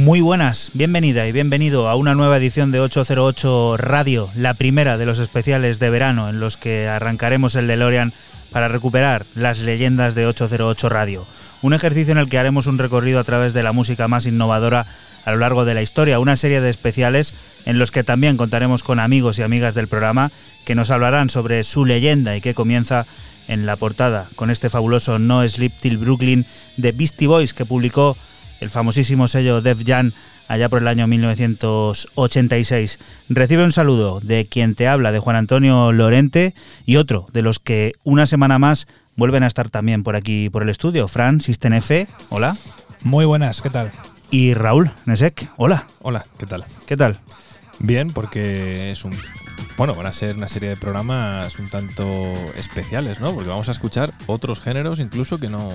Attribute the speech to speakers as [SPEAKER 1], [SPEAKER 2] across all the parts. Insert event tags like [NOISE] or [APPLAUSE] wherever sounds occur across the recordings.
[SPEAKER 1] Muy buenas, bienvenida y bienvenido a una nueva edición de 808 Radio, la primera de los especiales de verano en los que arrancaremos el DeLorean para recuperar las leyendas de 808 Radio. Un ejercicio en el que haremos un recorrido a través de la música más innovadora a lo largo de la historia, una serie de especiales en los que también contaremos con amigos y amigas del programa que nos hablarán sobre su leyenda y que comienza en la portada con este fabuloso No Sleep Till Brooklyn de Beastie Boys que publicó el famosísimo sello Def Jam allá por el año 1986. Recibe un saludo de quien te habla, de Juan Antonio Lorente, y otro de los que una semana más vuelven a estar también por aquí por el estudio. Fran Sistenefe, hola.
[SPEAKER 2] Muy buenas, ¿qué tal?
[SPEAKER 1] Y Raúl Nesek, hola.
[SPEAKER 3] Hola, ¿qué tal?
[SPEAKER 1] ¿Qué tal?
[SPEAKER 3] Bien, porque es un bueno, van a ser una serie de programas un tanto especiales, ¿no? Porque vamos a escuchar otros géneros incluso que no...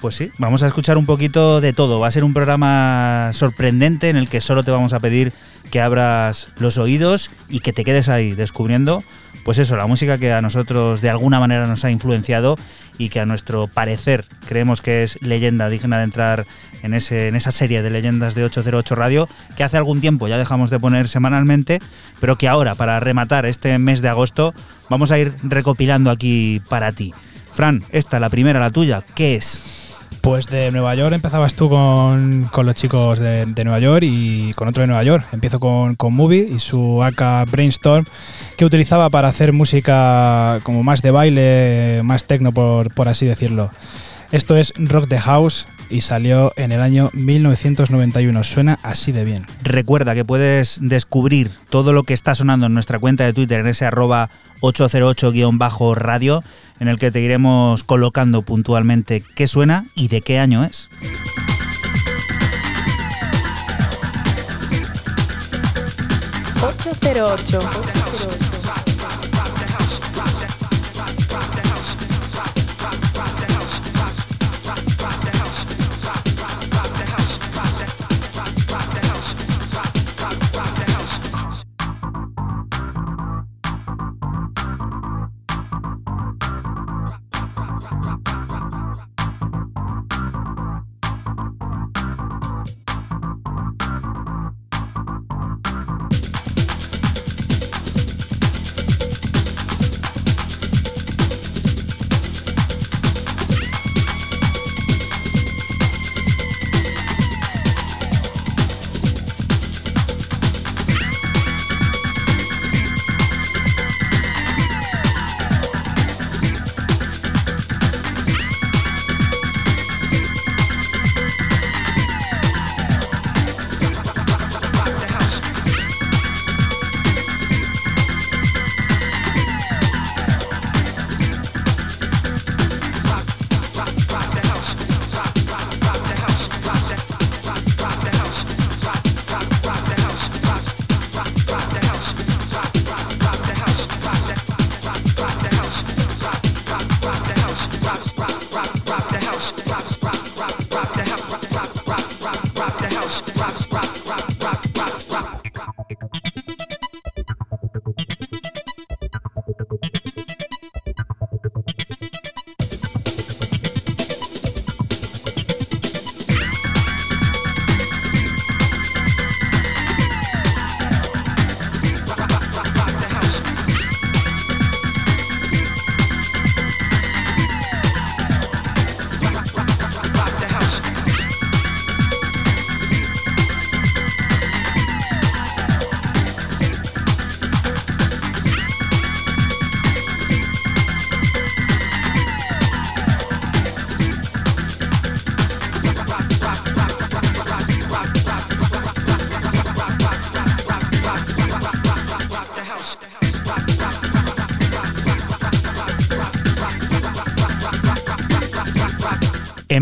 [SPEAKER 1] Pues sí, vamos a escuchar un poquito de todo. Va a ser un programa sorprendente en el que solo te vamos a pedir que abras los oídos y que te quedes ahí descubriendo, pues eso, la música que a nosotros de alguna manera nos ha influenciado y que a nuestro parecer creemos que es leyenda digna de entrar en, ese, en esa serie de leyendas de 808 Radio que hace algún tiempo ya dejamos de poner semanalmente, pero que ahora para rematar este mes de agosto vamos a ir recopilando aquí para ti. Fran, esta, la primera, la tuya, ¿qué es?
[SPEAKER 2] Pues de Nueva York empezabas tú con, con los chicos de, Nueva York y con otro de Nueva York. Empiezo con, con Movie y su AK Brainstorm que utilizaba para hacer música como más de baile, más techno por, por así decirlo. Esto es Rock the House y salió en el año 1991. Suena así de bien.
[SPEAKER 1] Recuerda que puedes descubrir todo lo que está sonando en nuestra cuenta de Twitter en ese arroba 808-radio en el que te iremos colocando puntualmente qué suena y de qué año es.
[SPEAKER 4] ...808.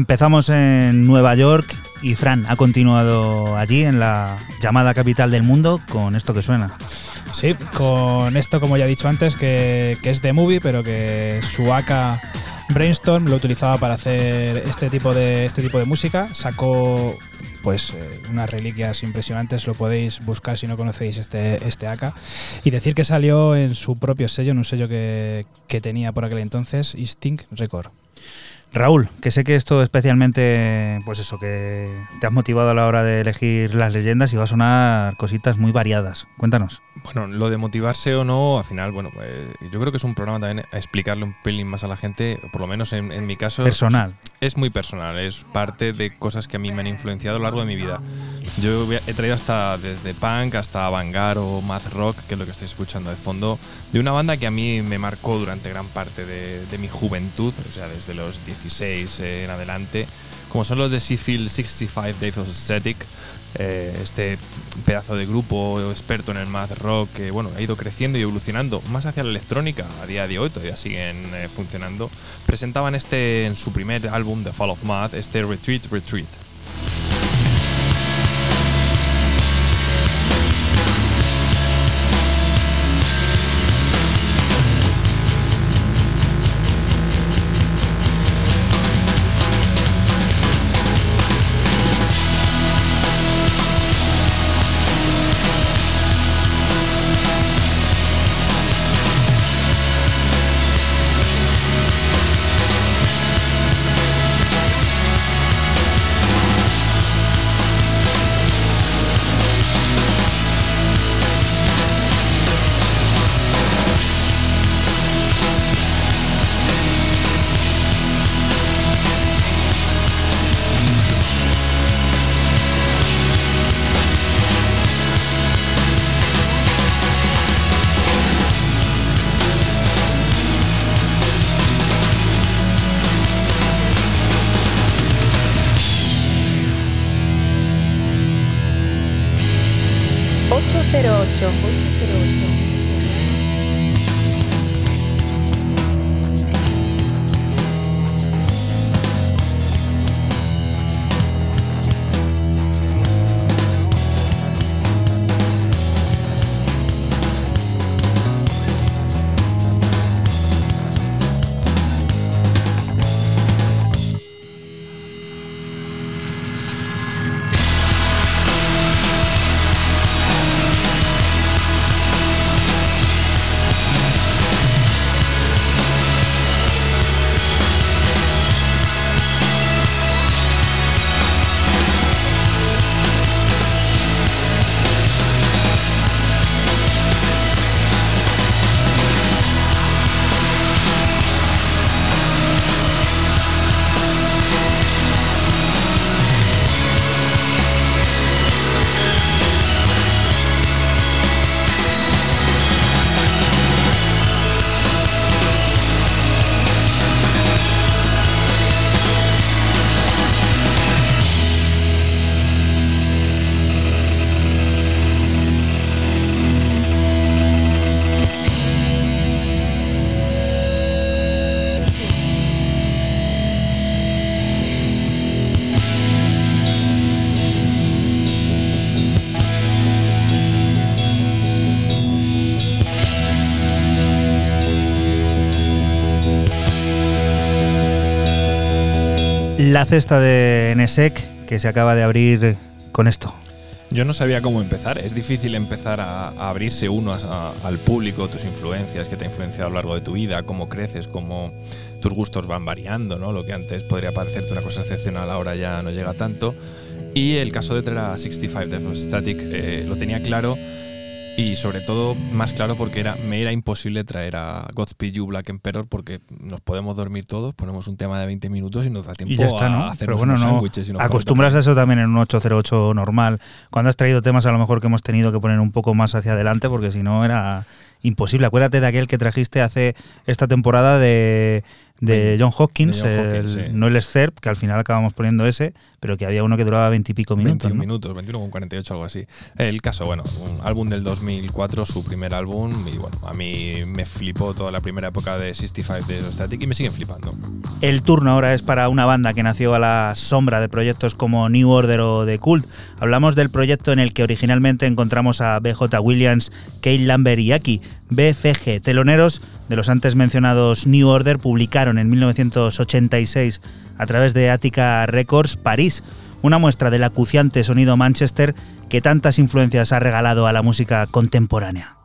[SPEAKER 1] Empezamos en Nueva York y Fran ha continuado allí en la llamada capital del mundo con esto que suena.
[SPEAKER 2] Sí, con esto como ya he dicho antes que, es de movie pero que su AK Brainstorm lo utilizaba para hacer este tipo de, este tipo de música. Sacó pues eh, unas reliquias impresionantes, lo podéis buscar si no conocéis este, este AK. Y decir que salió en su propio sello, en un sello que, que tenía por aquel entonces, Instinct Record.
[SPEAKER 1] Raúl, que sé que esto especialmente, pues eso, que te has motivado a la hora de elegir las leyendas y va a sonar cositas muy variadas. Cuéntanos.
[SPEAKER 3] Bueno, lo de motivarse o no, al final, bueno, eh, yo creo que es un programa también a explicarle un pelín más a la gente, por lo menos en, mi caso.
[SPEAKER 1] Personal.
[SPEAKER 3] Es muy personal, es parte de cosas que a mí me han influenciado a lo largo de mi vida. Yo he traído hasta desde punk hasta vanguard o math rock, que es lo que estoy escuchando de fondo, de una banda que a mí me marcó durante gran parte de, de mi juventud, o sea, desde los 16 en adelante, como son los de Seafield 65 Days of Aesthetic, eh, este pedazo de grupo experto en el math rock que bueno, ha ido creciendo y evolucionando más hacia la electrónica a día de hoy, todavía siguen eh, funcionando, presentaban este en su primer álbum, The Fall of Math, este Retreat Retreat.
[SPEAKER 1] La cesta de NSEC que se acaba de abrir con esto.
[SPEAKER 3] Yo no sabía cómo empezar. Es difícil empezar a, a abrirse uno a- a- al público, tus influencias, que te ha influenciado a lo largo de tu vida, cómo creces, cómo tus gustos van variando, ¿no? Lo que antes podría parecerte una cosa excepcional ahora ya no llega tanto. Y el caso de traer a 65 de Static eh, lo tenía claro y sobre todo más claro porque era, me era imposible traer a Godspeed You Black Emperor porque nos podemos dormir todos, ponemos un tema de 20 minutos y nos da tiempo
[SPEAKER 1] Y ya está,
[SPEAKER 3] a
[SPEAKER 1] ¿no?
[SPEAKER 3] hacernos
[SPEAKER 1] Pero bueno,
[SPEAKER 3] unos
[SPEAKER 1] no.
[SPEAKER 3] sándwiches unos
[SPEAKER 1] Acostumbras a eso también en un 808 normal. Cuando has traído temas a lo mejor que hemos tenido que poner un poco más hacia adelante porque si no era imposible. Acuérdate de aquel que trajiste hace esta temporada de, de John Hopkins,
[SPEAKER 3] de John Hopkins,
[SPEAKER 1] el-
[SPEAKER 3] sí.
[SPEAKER 1] no el SERP, que al final acabamos poniendo ese, pero que había uno que duraba veintipico minutos.
[SPEAKER 3] 21
[SPEAKER 1] ¿no?
[SPEAKER 3] minutos, 21 con 48, algo así. El caso, bueno, un álbum del 2004, su primer álbum, y bueno, a mí me flipó toda la primera época de 65 de Static y me siguen flipando.
[SPEAKER 1] El turno ahora es para una banda que nació a la sombra de proyectos como New Order o The Cult. Hablamos del proyecto en el que originalmente encontramos a BJ Williams, Kate Lambert y Aki. BFG, teloneros de los antes mencionados New Order, publicaron en 1986 a través de Attica Records París, una muestra del acuciante sonido Manchester que tantas influencias ha regalado a la música contemporánea.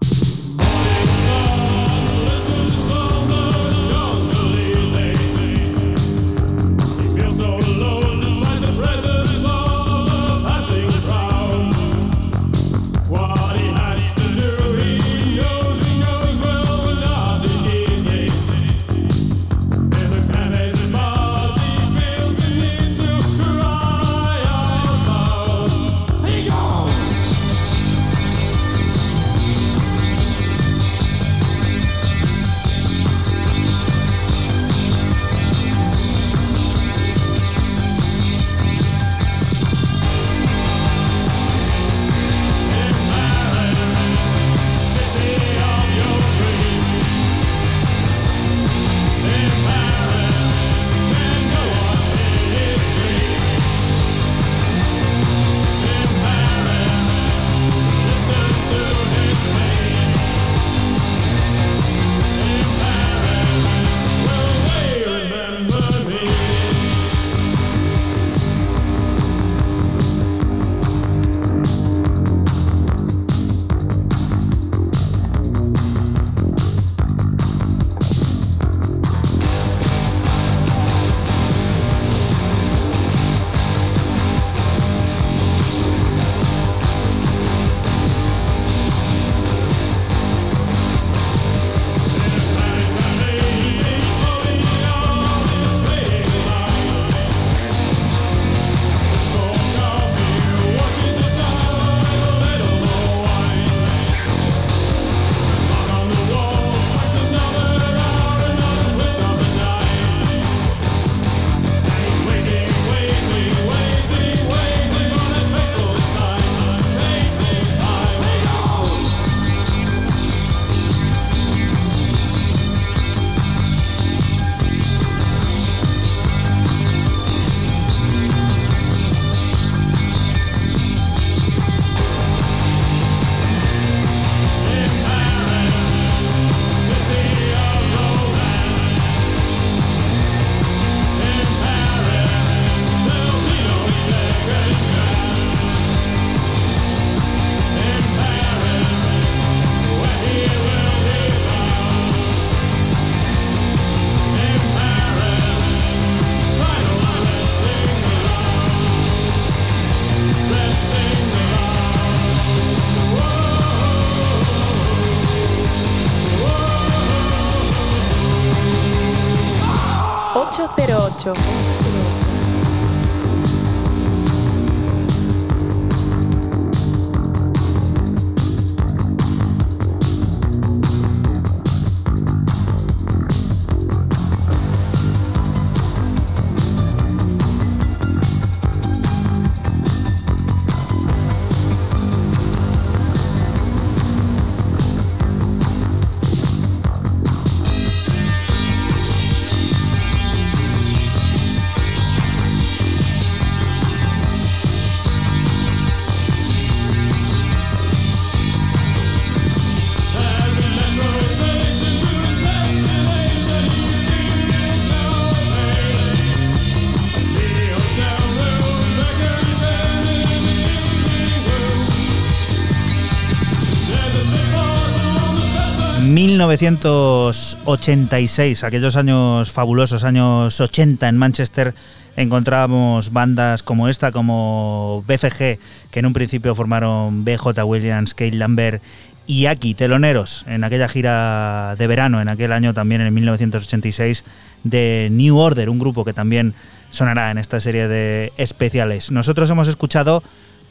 [SPEAKER 1] ...1986, aquellos años fabulosos, años 80 en Manchester, encontrábamos bandas como esta, como BCG, que en un principio formaron BJ Williams, Kate Lambert y Aki, teloneros, en aquella gira de verano, en aquel año también, en 1986, de New Order, un grupo que también sonará en esta serie de especiales. Nosotros hemos escuchado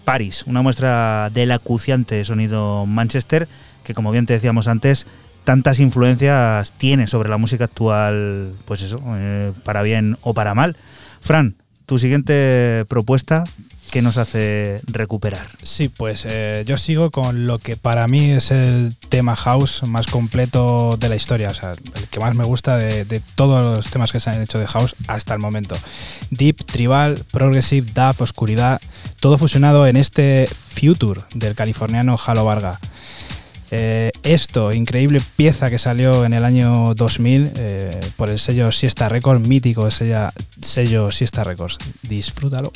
[SPEAKER 1] Paris, una muestra del acuciante sonido Manchester, que como bien te decíamos antes, tantas influencias tiene sobre la música actual, pues eso, eh, para bien o para mal. Fran, tu siguiente propuesta, ¿qué nos hace recuperar?
[SPEAKER 2] Sí, pues eh, yo sigo con lo que para mí es el tema house más completo de la historia, o sea, el que más me gusta de, de todos los temas que se han hecho de house hasta el momento. Deep, tribal, progressive, dub, oscuridad, todo fusionado en este Future del californiano Halo Varga. Eh, esto, increíble pieza que salió en el año 2000 eh, por el sello Siesta Records, mítico sello, sello Siesta Records. Disfrútalo.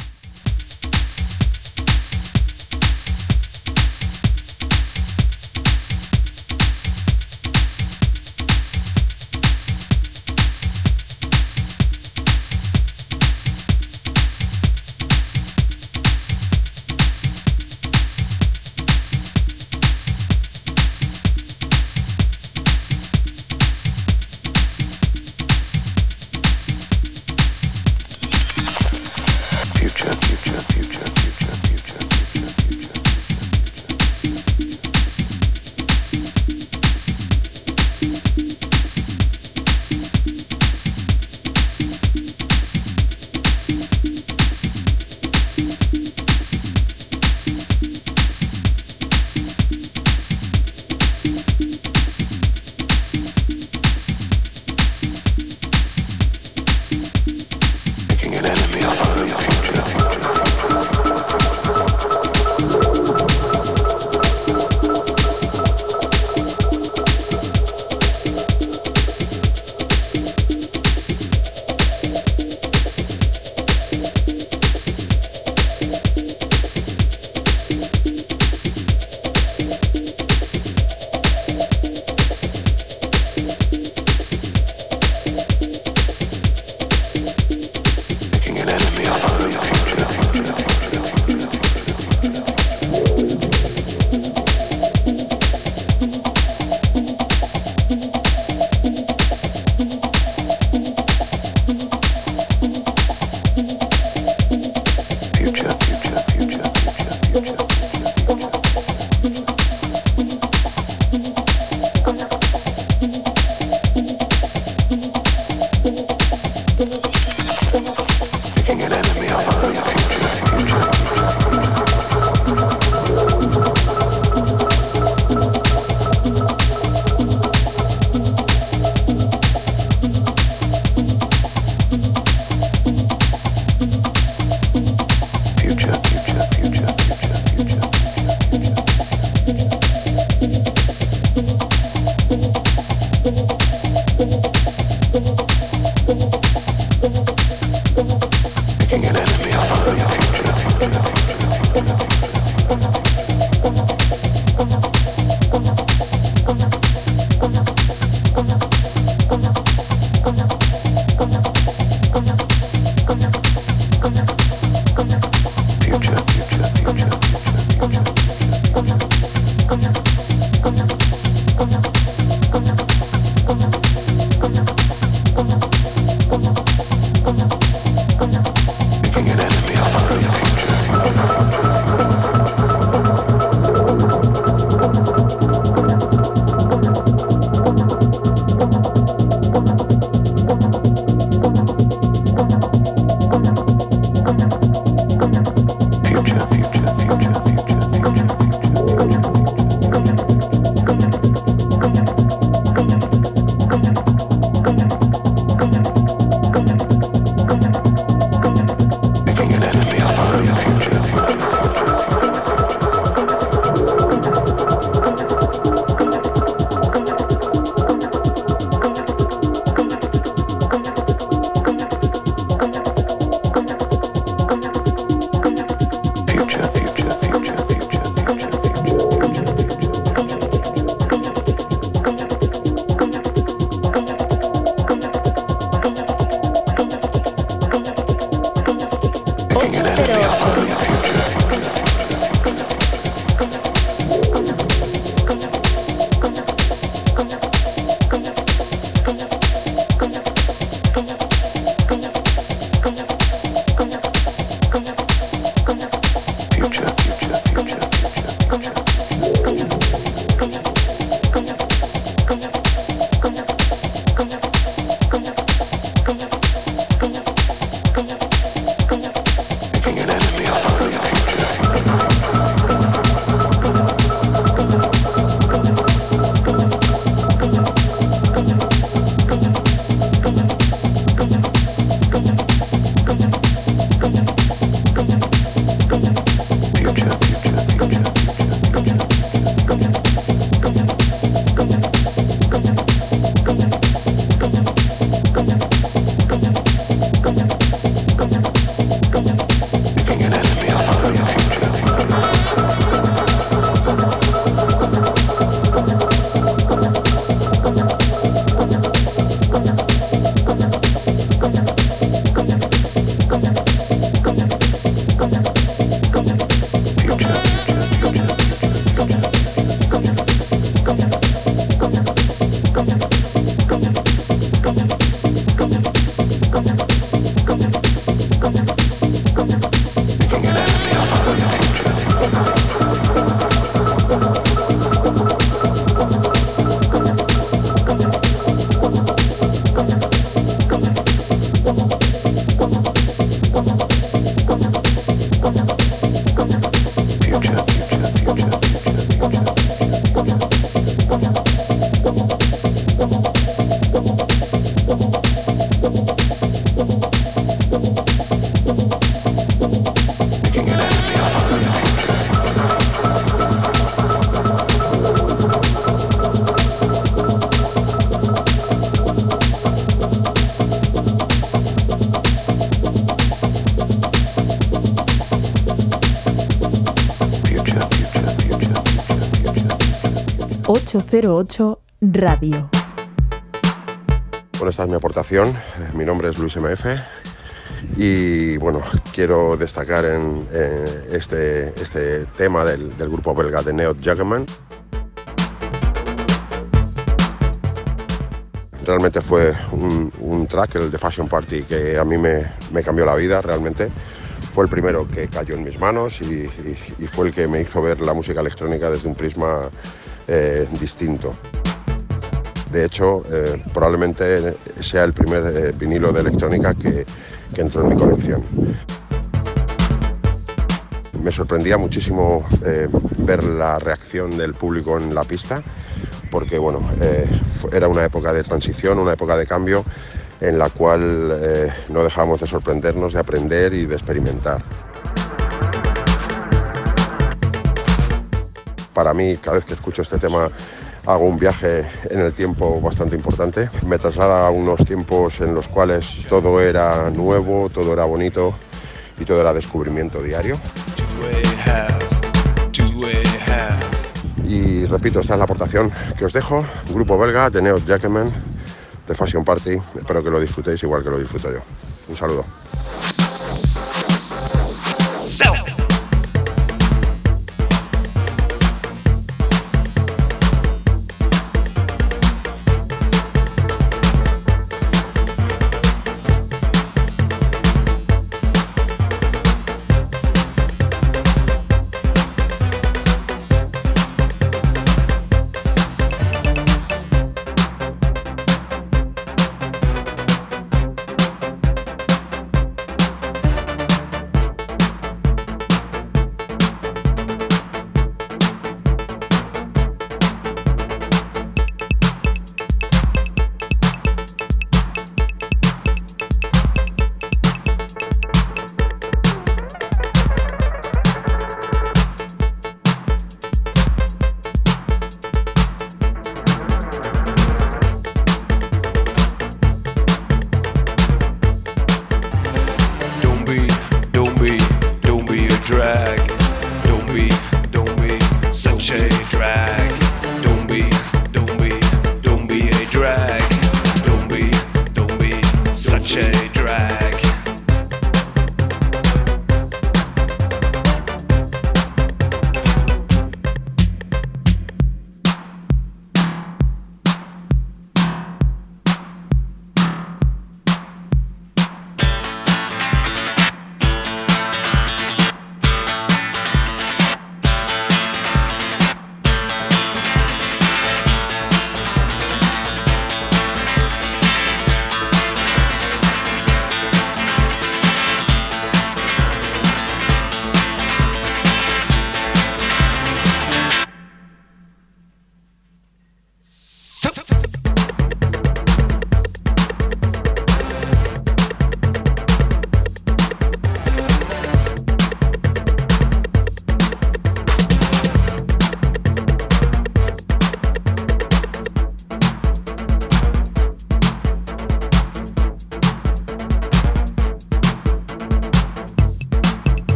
[SPEAKER 4] 808 Radio.
[SPEAKER 5] Bueno, esta es mi aportación. Eh, Mi nombre es Luis MF y bueno, quiero destacar en, eh, este, este tema del, grupo belga de Neo Jaggerman. Realmente fue un, track, el de Fashion Party, que a mí me, cambió la vida realmente. Fue el primero que cayó en mis manos y fue el que me hizo ver la música electrónica desde un prisma eh, distinto. De hecho, eh, probablemente sea el primer eh, vinilo de electrónica que, entró en mi colección. Me sorprendía muchísimo ver la reacción del público en la pista, porque bueno, era una época de transición, una época de cambio en la cual no dejábamos de sorprendernos, de aprender y de experimentar. Mí, cada vez que escucho este tema, hago un viaje en el tiempo bastante importante. Me traslada a unos tiempos en los cuales todo era nuevo, todo era bonito y todo era descubrimiento diario. Y repito, esta es la aportación que os dejo. Grupo belga de Neo Jackeman de Fashion Party. Espero que lo disfrutéis igual que lo disfruto yo. Un saludo.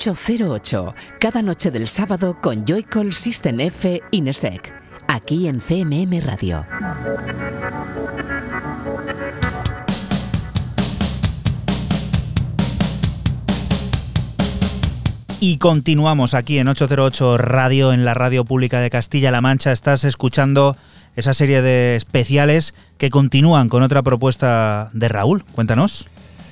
[SPEAKER 6] 808, cada noche del sábado con Joycall System F Inesec. aquí en CMM Radio.
[SPEAKER 1] Y continuamos aquí en 808 Radio, en la radio pública de Castilla-La Mancha. Estás escuchando esa serie de especiales que continúan con otra propuesta de Raúl. Cuéntanos.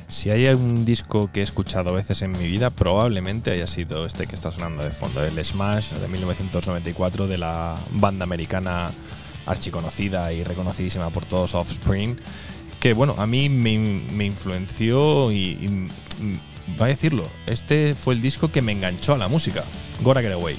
[SPEAKER 3] Si hay un disco que he escuchado a veces en mi vida, probablemente haya sido este que está sonando de fondo, el Smash de 1994 de la banda americana archiconocida y reconocidísima por todos Offspring, que bueno, a mí me, me influenció y, y va a decirlo, este fue el disco que me enganchó a la música, Gotta Get Away.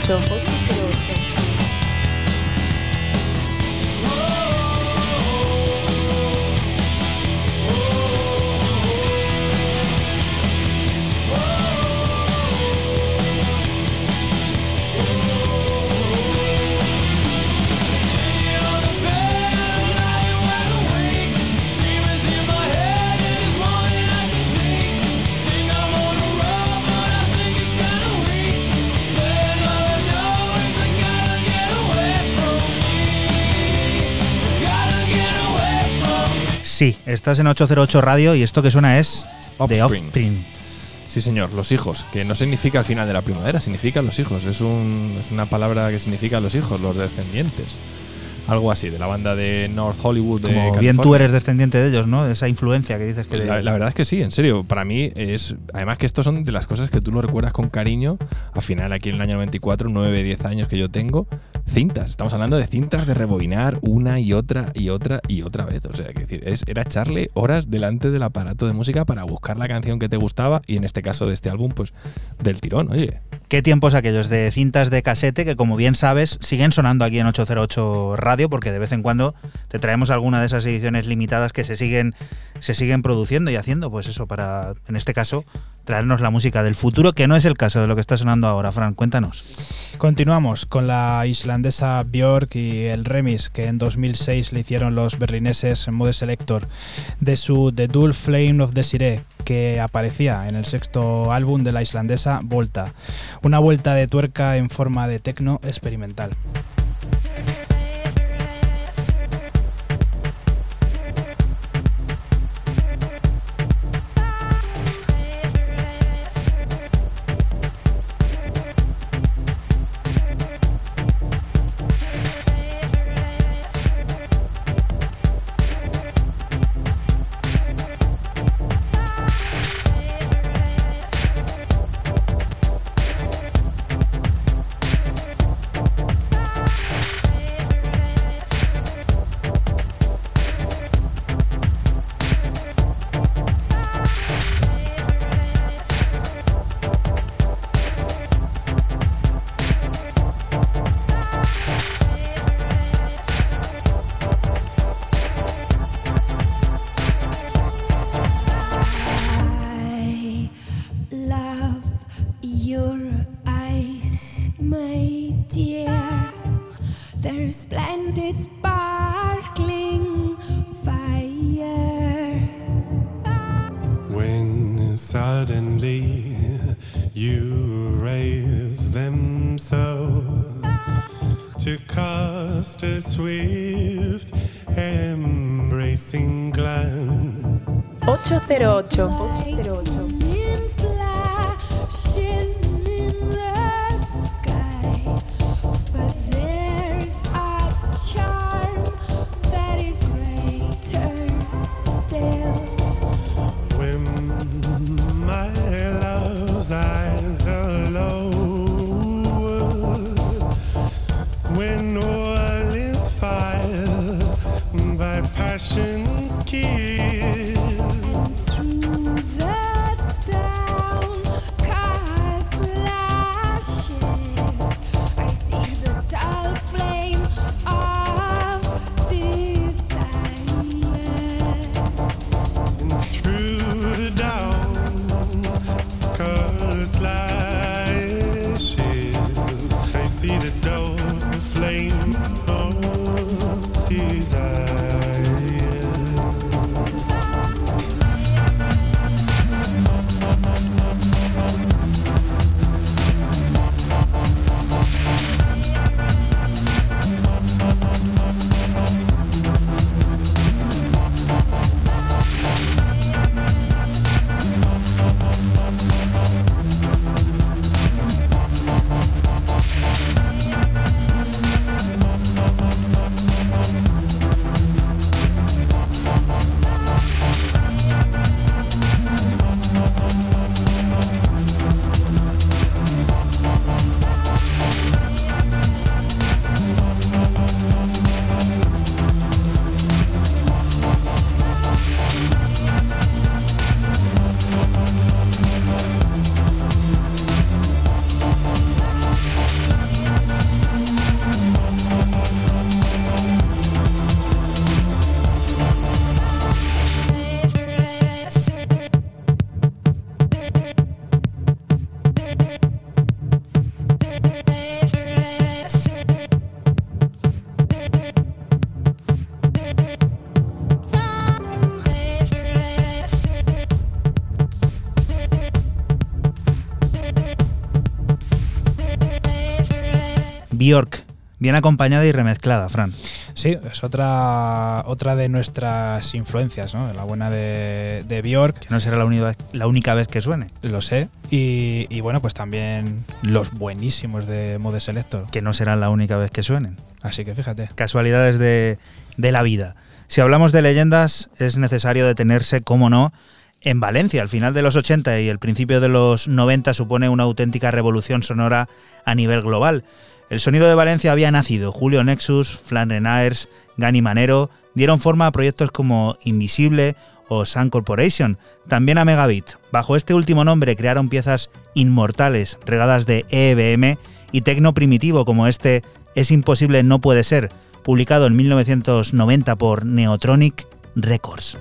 [SPEAKER 1] to estás en 808 Radio y esto que suena es de
[SPEAKER 3] Offspring.
[SPEAKER 1] Offspring.
[SPEAKER 3] Sí, señor, los hijos, que no significa el final de la primavera, significa los hijos. Es, un, es una palabra que significa los hijos, los descendientes. Algo así, de la banda de North Hollywood. de
[SPEAKER 1] Como bien
[SPEAKER 3] California.
[SPEAKER 1] tú eres descendiente de ellos, ¿no? Esa influencia que dices que... de-
[SPEAKER 3] La, la verdad es que sí, en serio. Para mí es. Además, que estos son de las cosas que tú lo recuerdas con cariño. Al final, aquí en el año 94, 9, 10 años que yo tengo, cintas. Estamos hablando de cintas de rebobinar una y otra y otra y otra vez. O sea, que decir, es, era echarle horas delante del aparato de música para buscar la canción que te gustaba. Y en este caso de este álbum, pues del tirón, oye.
[SPEAKER 1] ¿Qué tiempos aquellos de cintas de casete que, como bien sabes, siguen sonando aquí en 808 Radio? Porque de vez en cuando te traemos alguna de esas ediciones limitadas que se siguen, se siguen produciendo y haciendo, pues eso, para, en este caso, traernos la música del futuro, que no es el caso de lo que está sonando ahora. Fran, cuéntanos.
[SPEAKER 2] Continuamos con la islandesa Björk y el remix que en 2006 le hicieron los berlineses Mode Selector de su The Dual Flame of Desiree, que aparecía en el sexto álbum de la islandesa Volta. Una vuelta de tuerca en forma de tecno experimental.
[SPEAKER 1] Bjork, bien acompañada y remezclada, Fran.
[SPEAKER 2] Sí, es otra, otra de nuestras influencias, ¿no? La buena de, de Bjork,
[SPEAKER 1] Que no será la, única- la única vez que suene.
[SPEAKER 2] lo sé. Y, y bueno, pues también los buenísimos de Mode Selector.
[SPEAKER 1] Que no será la única vez que suenen.
[SPEAKER 2] Así que fíjate.
[SPEAKER 1] Casualidades de, de la vida. Si hablamos de leyendas, es necesario detenerse, como no, en Valencia. Al final de los 80 y el principio de los 90 supone una auténtica revolución sonora a nivel global. El sonido de Valencia había nacido. Julio Nexus, Flan Renaers, Gani Manero dieron forma a proyectos como Invisible o Sun Corporation, también a Megabit. Bajo este último nombre crearon piezas inmortales, regadas de EBM y tecno primitivo como este Es imposible, no puede ser, publicado en 1990 por Neotronic Records.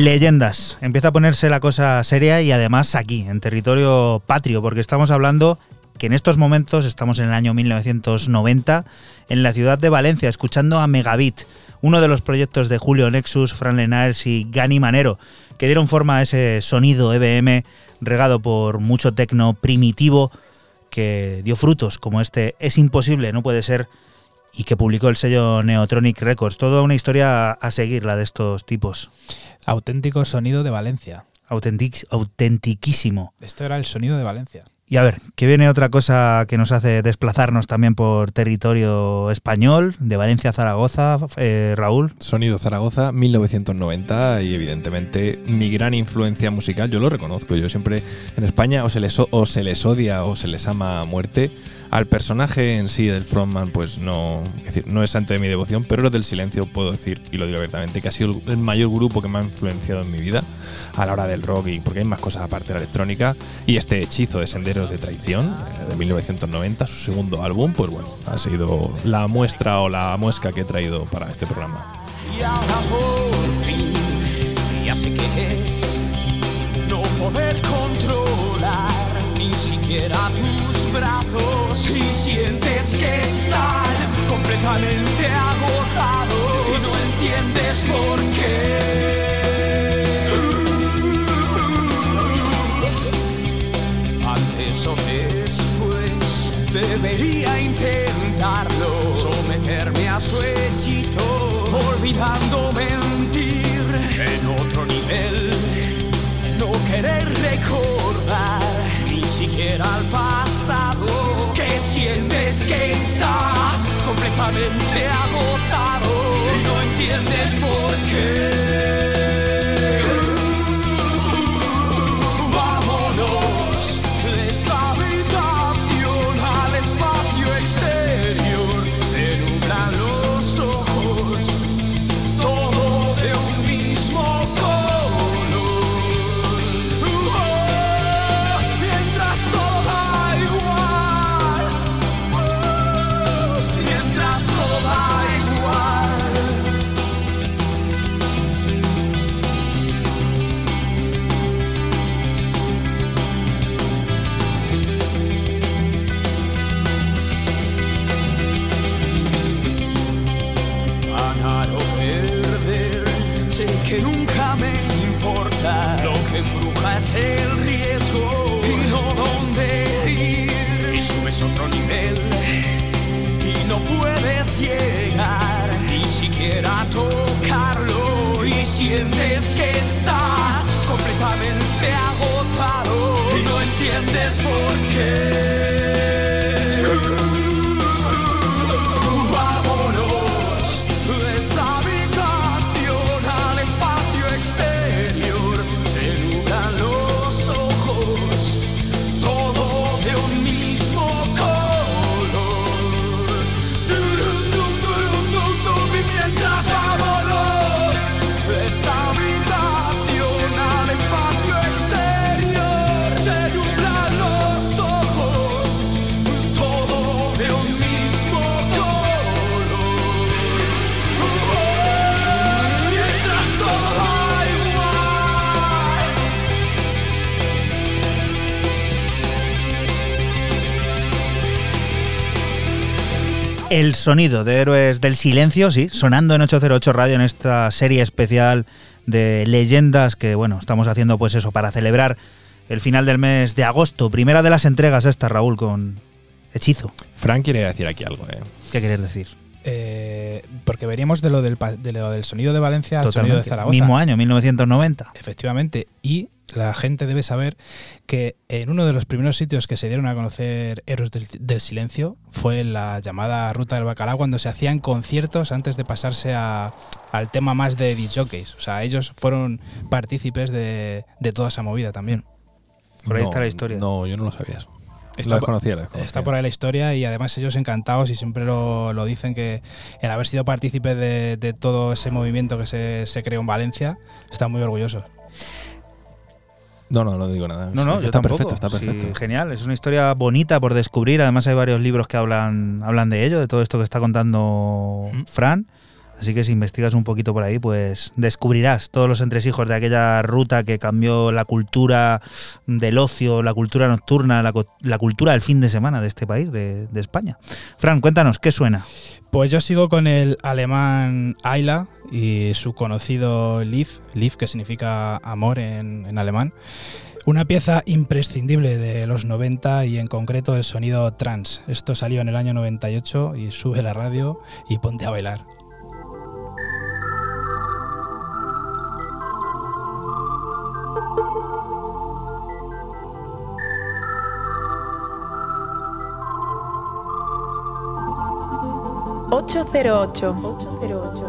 [SPEAKER 1] Leyendas. Empieza a ponerse la cosa seria y además aquí, en territorio patrio, porque estamos hablando que en estos momentos estamos en el año 1990 en la ciudad de Valencia, escuchando a Megabit, uno de los proyectos de Julio Nexus, Fran Lenaers y Gani Manero, que dieron forma a ese sonido EBM regado por mucho tecno primitivo que dio frutos como este Es imposible, no puede ser, y que publicó el sello Neotronic Records. Toda una historia a seguir, la de estos tipos.
[SPEAKER 2] Auténtico sonido de Valencia.
[SPEAKER 1] Autentic- autentiquísimo.
[SPEAKER 2] Esto era el sonido de Valencia.
[SPEAKER 1] Y a ver, que viene otra cosa que nos hace desplazarnos también por territorio español, de Valencia a Zaragoza, eh, Raúl.
[SPEAKER 3] Sonido Zaragoza, 1990 y evidentemente mi gran influencia musical, yo lo reconozco, yo siempre en España o se les, o- o se les odia o se les ama a muerte. Al personaje en sí del frontman pues no, es decir, no es santo de mi devoción, pero lo del silencio puedo decir, y lo digo abiertamente, que ha sido el mayor grupo que me ha influenciado en mi vida a la hora del rock y porque hay más cosas aparte de la electrónica y este hechizo de Senderos de Traición eh, de 1990, su segundo álbum, pues bueno, ha sido la muestra o la muesca que he traído para este programa.
[SPEAKER 7] Y ahora por fin ya sé qué es no poder controlar ni siquiera tus brazos. Y sientes que están completamente agotados y no entiendes por qué. Antes o después debería intentarlo, someterme a su hechizo, olvidando mentir en otro nivel, no querer recordar siquiera al pasado, que sientes que está completamente agotado y no entiendes por qué. Importa. Lo que embruja es el riesgo y no dónde ir. Y subes otro nivel y no puedes llegar ni siquiera tocarlo. Y sientes que estás completamente agotado y no entiendes por qué.
[SPEAKER 1] El sonido de Héroes del Silencio, sí, sonando en 808 Radio en esta serie especial de leyendas que, bueno, estamos haciendo pues eso para celebrar el final del mes de agosto. Primera de las entregas esta, Raúl, con Hechizo.
[SPEAKER 3] Frank quiere decir aquí algo, ¿eh?
[SPEAKER 1] ¿Qué quieres decir?
[SPEAKER 2] Eh, porque veníamos de lo, del, pa- de lo del sonido de Valencia al sonido de. Zaragoza.
[SPEAKER 1] Mismo año, 1990.
[SPEAKER 2] Efectivamente. Y la gente debe saber que en uno de los primeros sitios que se dieron a conocer Héroes del, del Silencio fue en la llamada Ruta del Bacalao, cuando se hacían conciertos antes de pasarse a- al tema más de DJs. O sea, ellos fueron partícipes de, de toda esa movida también.
[SPEAKER 1] Por ahí
[SPEAKER 3] No,
[SPEAKER 1] está la historia.
[SPEAKER 3] No, yo no lo sabía eso.
[SPEAKER 2] Está
[SPEAKER 3] lo
[SPEAKER 2] por-
[SPEAKER 3] desconocía, lo desconocía.
[SPEAKER 2] Está por ahí la historia y además ellos encantados y siempre lo, lo dicen que el haber sido partícipe de, de todo ese movimiento que se, se creó en Valencia, están muy orgullosos.
[SPEAKER 3] No, no, no digo nada.
[SPEAKER 1] No, no, yo
[SPEAKER 3] está
[SPEAKER 1] tampoco.
[SPEAKER 3] perfecto, está
[SPEAKER 1] Sí,
[SPEAKER 3] perfecto.
[SPEAKER 1] genial, es una historia bonita por descubrir. Además, hay varios libros que hablan, hablan de ello, de todo esto que está contando
[SPEAKER 2] Mm.
[SPEAKER 1] Fran. Así que si investigas un poquito por ahí, pues descubrirás todos los entresijos de aquella ruta que cambió la cultura del ocio, la cultura nocturna, la, cultura del fin de semana de este país, de, España. Fran, cuéntanos, ¿qué suena?
[SPEAKER 2] Pues yo sigo con el alemán Ayla y su conocido Lief, Lief que significa amor en, alemán. Una pieza imprescindible de los 90 y en concreto el sonido trans. Esto salió en el año 98 y sube la radio y ponte a bailar.
[SPEAKER 4] 808. 808.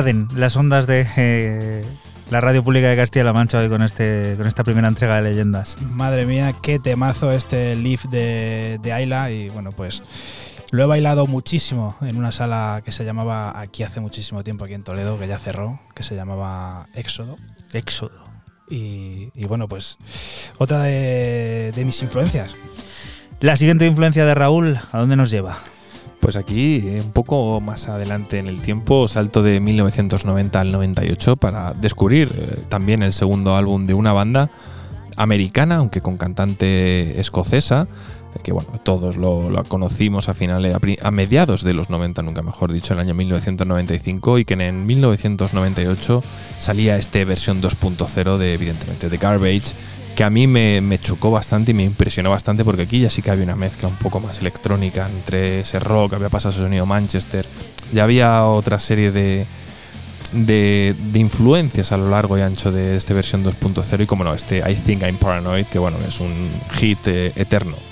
[SPEAKER 1] Arden las ondas de eh, la radio pública de Castilla-La Mancha hoy con, este, con esta primera entrega de leyendas.
[SPEAKER 2] Madre mía, qué temazo este Leaf de, de Ayla y bueno, pues lo he bailado muchísimo en una sala que se llamaba aquí hace muchísimo tiempo aquí en Toledo, que ya cerró, que se llamaba Éxodo.
[SPEAKER 1] Éxodo.
[SPEAKER 2] Y, y bueno, pues otra de, de mis influencias.
[SPEAKER 1] La siguiente influencia de Raúl, ¿a dónde nos lleva?
[SPEAKER 8] Pues aquí, eh, un poco más adelante en el tiempo, salto de 1990 al 98 para descubrir eh, también el segundo álbum de una banda americana, aunque con cantante escocesa, eh, que bueno, todos lo, conocimos a finales, mediados de los 90, nunca mejor dicho, el año 1995, y que en 1998 salía este versión 2.0 de, evidentemente, de Garbage, que a mí me, chocó bastante y me impresionó bastante porque aquí ya sí que había una mezcla un poco más electrónica entre ese rock, había pasado ese sonido Manchester, ya había otra serie de, de, de influencias a lo largo y ancho de esta versión 2.0 y como no, este I Think I'm Paranoid, que bueno, es un hit eh, eterno.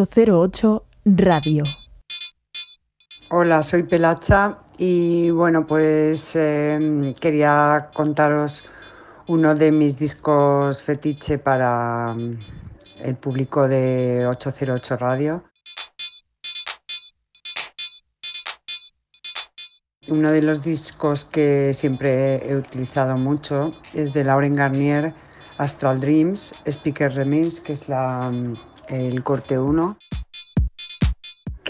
[SPEAKER 9] 808 Radio.
[SPEAKER 10] Hola, soy Pelacha y bueno, pues eh, quería contaros uno de mis discos fetiche para mm, el público de 808 Radio. Uno de los discos que siempre he utilizado mucho es de Lauren Garnier, Astral Dreams, Speaker Remix, que es la, mm, el corte 1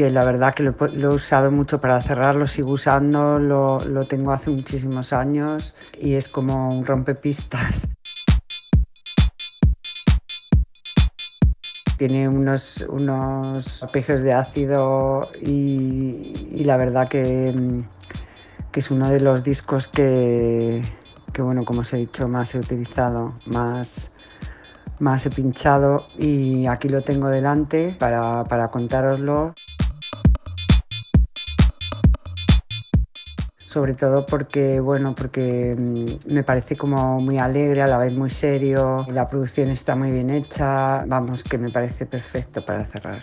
[SPEAKER 10] que la verdad que lo, he usado mucho para cerrar, lo sigo usando, lo, lo tengo hace muchísimos años y es como un rompepistas. [LAUGHS] Tiene unos, unos arpegios de ácido y, y la verdad que, que es uno de los discos que, que, bueno, como os he dicho, más he utilizado, más, más he pinchado y aquí lo tengo delante para, para contároslo. Sobre todo porque, bueno, porque mm, me parece como muy alegre, a la vez muy serio, la producción está muy bien hecha, vamos, que me parece perfecto para cerrar.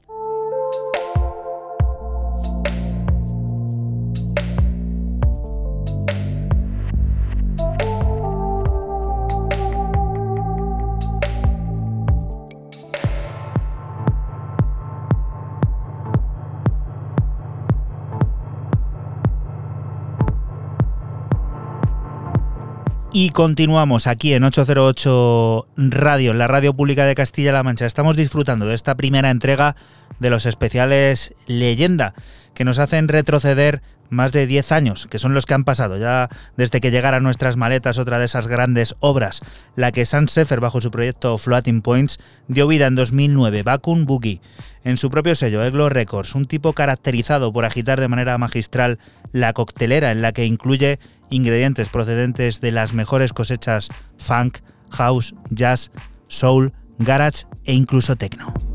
[SPEAKER 1] Y continuamos aquí en 808 Radio, la radio pública de Castilla-La Mancha. Estamos disfrutando de esta primera entrega de los especiales Leyenda, que nos hacen retroceder más de 10 años, que son los que han pasado ya desde que llegara a nuestras maletas otra de esas grandes obras, la que San Sefer, bajo su proyecto Floating Points, dio vida en 2009, Bakun Boogie, en su propio sello, Eglo Records, un tipo caracterizado por agitar de manera magistral la coctelera en la que incluye ingredientes procedentes de las mejores cosechas funk, house, jazz, soul, garage e incluso techno.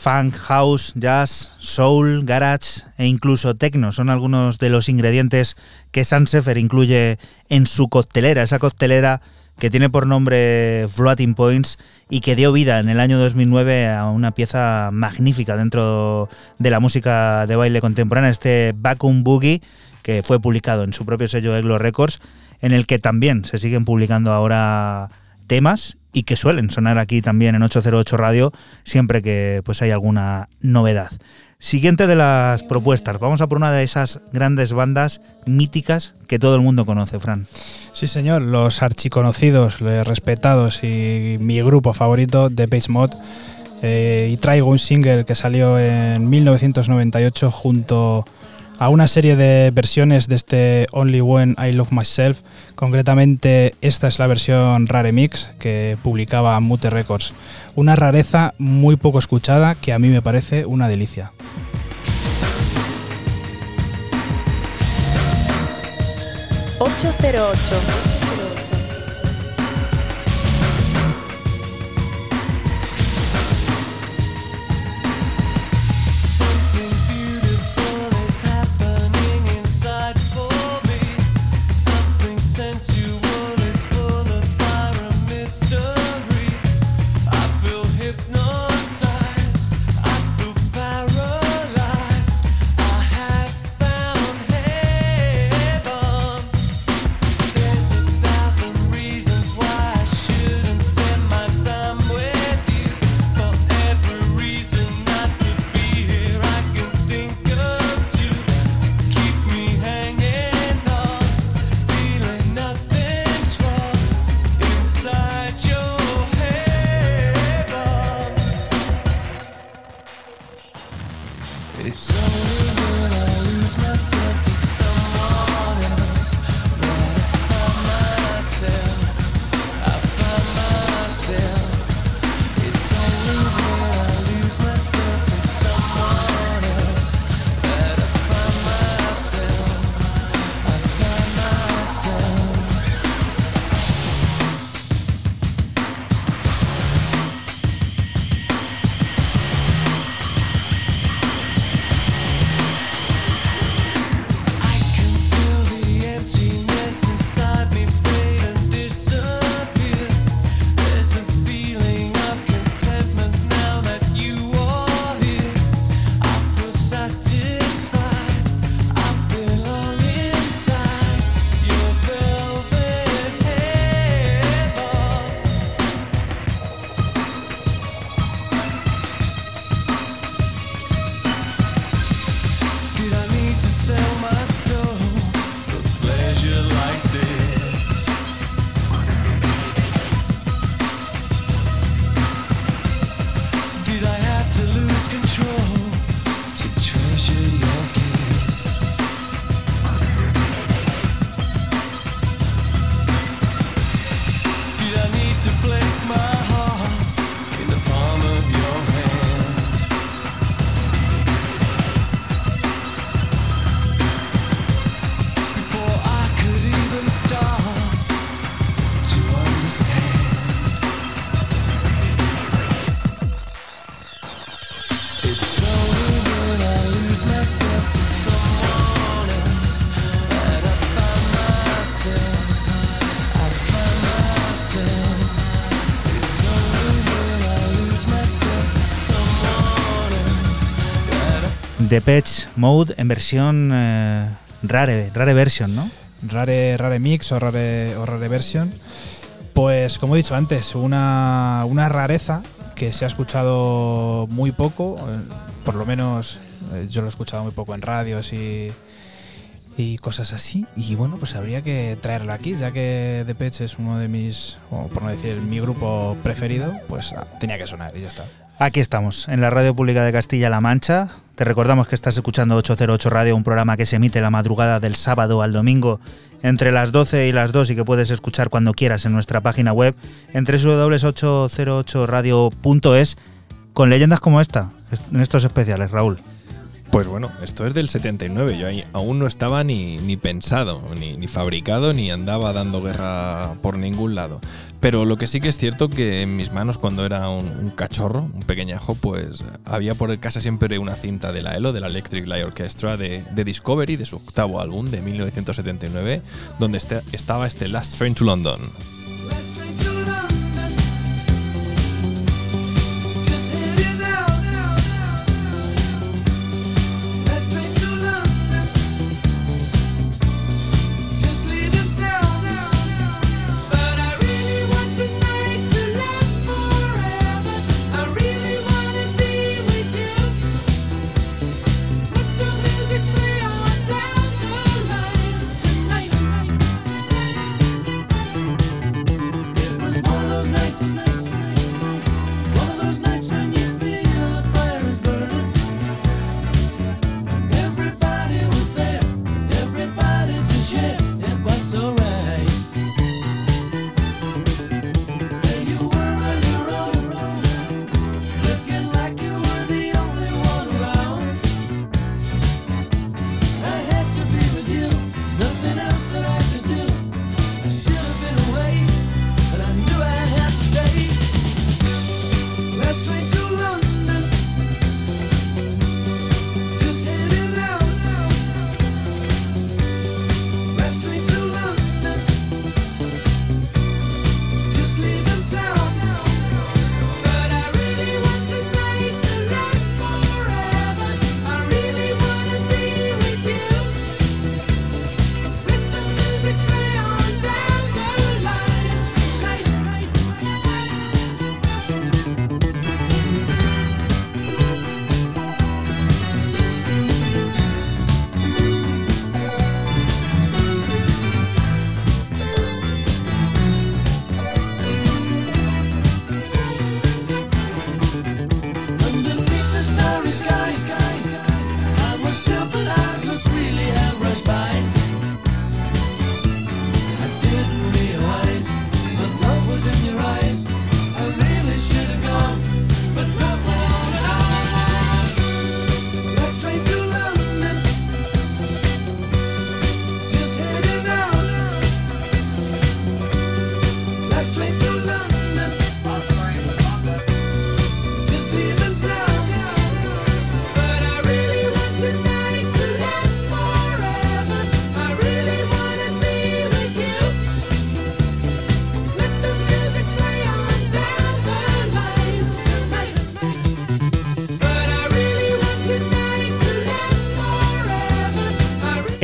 [SPEAKER 1] Funk, house, jazz, soul, garage e incluso techno. Son algunos de los ingredientes que San Sefer incluye en su coctelera, esa coctelera que tiene por nombre Floating Points y que dio vida en el año 2009 a una pieza magnífica dentro de la música de baile contemporánea, este Vacuum Boogie, que fue publicado en su propio sello Eglo Records, en el que también se siguen publicando ahora temas y que suelen sonar aquí también en 808 Radio siempre que pues hay alguna novedad. Siguiente de las propuestas, vamos a por una de esas grandes bandas míticas que todo el mundo conoce, Fran.
[SPEAKER 2] Sí, señor, los archiconocidos, los respetados y mi grupo favorito, The Page Mod. Y traigo un single que salió en 1998 junto a una serie de versiones de este Only When I Love Myself. Concretamente, esta es la versión Rare Mix que publicaba Mute Records. Una rareza muy poco escuchada que a mí me parece una delicia.
[SPEAKER 11] ¿808?
[SPEAKER 1] Depeche Mode en versión eh, rare, rare version, ¿no?
[SPEAKER 2] Rare, rare Mix o Rare, o rare Version. Pues como he dicho antes, una, una rareza que se ha escuchado muy poco, eh, por lo menos eh, yo lo he escuchado muy poco en radios y, y cosas así. Y bueno, pues habría que traerla aquí, ya que Depeche es uno de mis, o por no decir mi grupo preferido, pues ah, tenía que sonar y ya está.
[SPEAKER 1] Aquí estamos, en la Radio Pública de Castilla-La Mancha. Te recordamos que estás escuchando 808 Radio, un programa que se emite la madrugada del sábado al domingo entre las 12 y las 2 y que puedes escuchar cuando quieras en nuestra página web en www.808radio.es con leyendas como esta, en estos especiales, Raúl.
[SPEAKER 3] Pues bueno, esto es del 79, yo ahí aún no estaba ni, ni pensado, ni, ni fabricado, ni andaba dando guerra por ningún lado. Pero lo que sí que es cierto que en mis manos cuando era un, cachorro, un pequeñajo, pues había por casa siempre una cinta de la ELO, de la Electric Light Orchestra, de, de Discovery, de su octavo álbum de 1979, donde este- estaba este Last Train to London.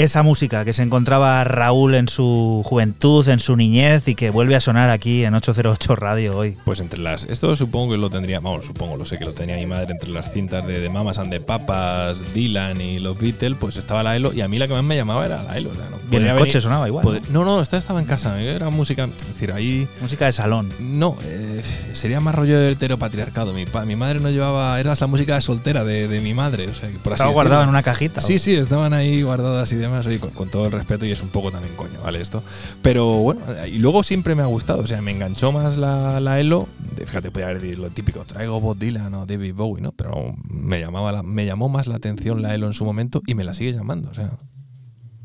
[SPEAKER 1] Esa música que se encontraba Raúl en su juventud, en su niñez y que vuelve a sonar aquí en 808 Radio hoy.
[SPEAKER 3] Pues entre las. Esto supongo que lo tendría. Vamos, supongo, lo sé que lo tenía mi madre entre las cintas de, de Mamas and the Papas, Dylan y los Beatles. Pues estaba la Elo y a mí la que más me llamaba era la Elo.
[SPEAKER 1] Y en el
[SPEAKER 3] podía
[SPEAKER 1] coche sonaba igual,
[SPEAKER 3] poder- no, no, esta estaba en casa. Era música. Es decir, ahí.
[SPEAKER 1] Música de salón.
[SPEAKER 3] No, eh, sería más rollo de heteropatriarcado. Mi, pa- mi madre no llevaba. Era la música soltera de, de mi madre. O sea, que por así
[SPEAKER 1] Estaba guardado en una cajita.
[SPEAKER 3] Sí,
[SPEAKER 1] ¿o?
[SPEAKER 3] sí, estaban ahí guardadas y demás, oye, con, con todo el respeto y es un poco también coño, ¿vale? Esto. Pero bueno, y luego siempre me ha gustado, o sea, me enganchó más la, la Elo. De- Fíjate, podía haber dicho lo típico, traigo Bob Dylan o David Bowie, ¿no? Pero me, llamaba la- me llamó más la atención la Elo en su momento y me la sigue llamando, o sea.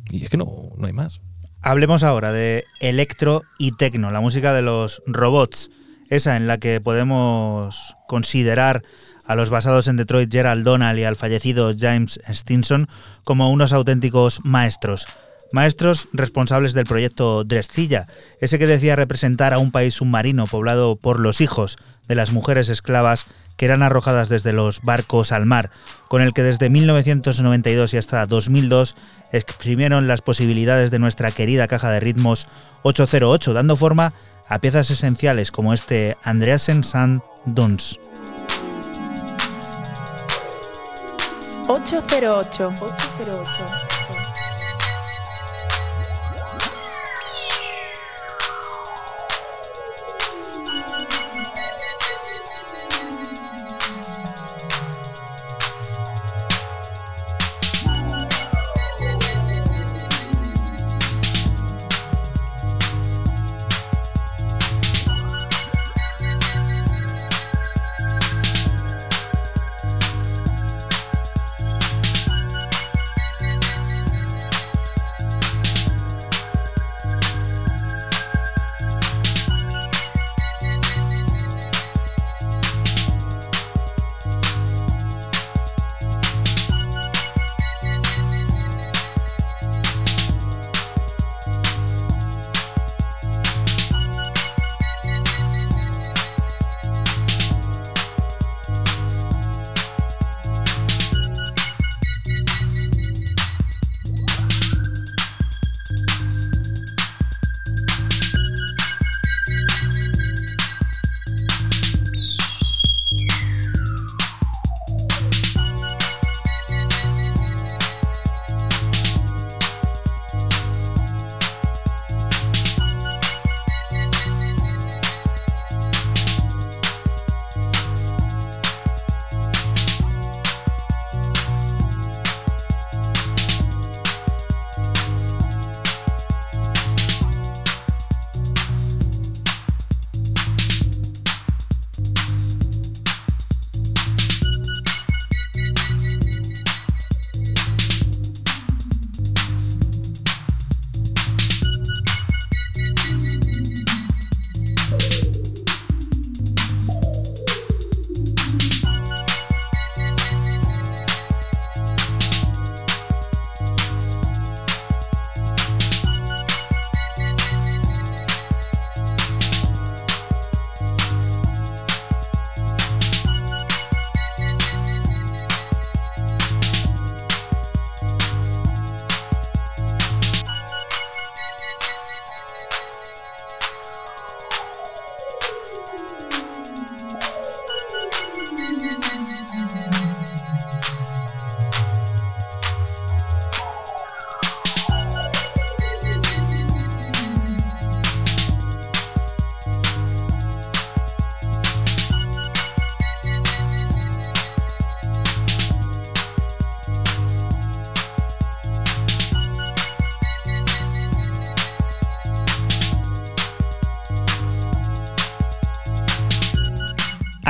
[SPEAKER 3] Y es que no, no hay más.
[SPEAKER 1] Hablemos ahora de electro y tecno, la música de los robots, esa en la que podemos considerar a los basados en Detroit Gerald Donald y al fallecido James Stinson como unos auténticos maestros. Maestros responsables del proyecto Drescilla, ese que decía representar a un país submarino poblado por los hijos de las mujeres esclavas que eran arrojadas desde los barcos al mar, con el que desde 1992 y hasta 2002 exprimieron las posibilidades de nuestra querida caja de ritmos 808, dando forma a piezas esenciales como este Andreasen Sand Duns.
[SPEAKER 12] 808. 808.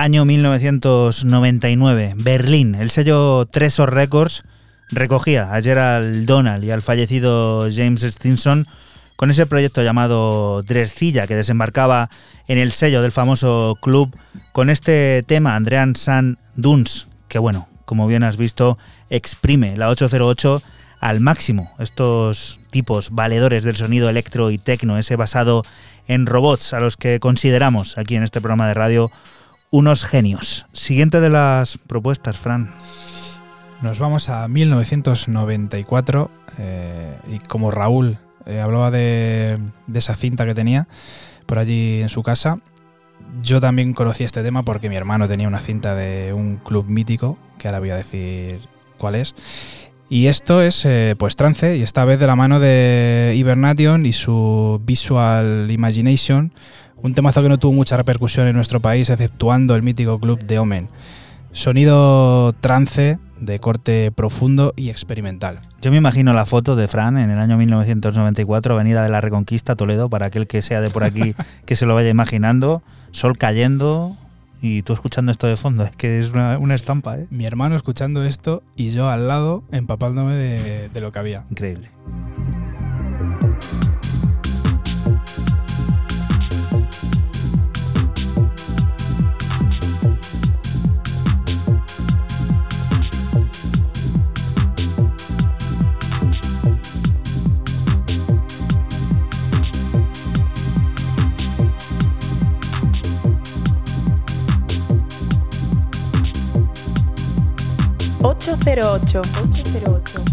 [SPEAKER 1] Año 1999, Berlín. El sello Tresor Records recogía a Gerald Donald y al fallecido James Stinson con ese proyecto llamado Drescilla que desembarcaba en el sello del famoso club con este tema Andrean San Duns, que bueno, como bien has visto, exprime la 808 al máximo. Estos tipos valedores del sonido electro y tecno, ese basado en robots a los que consideramos aquí en este programa de radio unos genios. Siguiente de las propuestas, Fran.
[SPEAKER 2] Nos vamos a 1994 eh, y como Raúl eh, hablaba de, de esa cinta que tenía por allí en su casa, yo también conocí este tema porque mi hermano tenía una cinta de un club mítico, que ahora voy a decir cuál es. Y esto es eh, pues trance, y esta vez de la mano de Hibernation y su Visual Imagination, un temazo que no tuvo mucha repercusión en nuestro país, exceptuando el mítico club de Omen. Sonido trance de corte profundo y experimental.
[SPEAKER 1] Yo me imagino la foto de Fran en el año 1994, Avenida de la Reconquista, Toledo, para aquel que sea de por aquí [LAUGHS] que se lo vaya imaginando, sol cayendo y tú escuchando esto de fondo, es que es una, una estampa, ¿eh?
[SPEAKER 2] Mi hermano escuchando esto y yo al lado empapándome de, de lo que había.
[SPEAKER 1] Increíble.
[SPEAKER 12] 808. 808.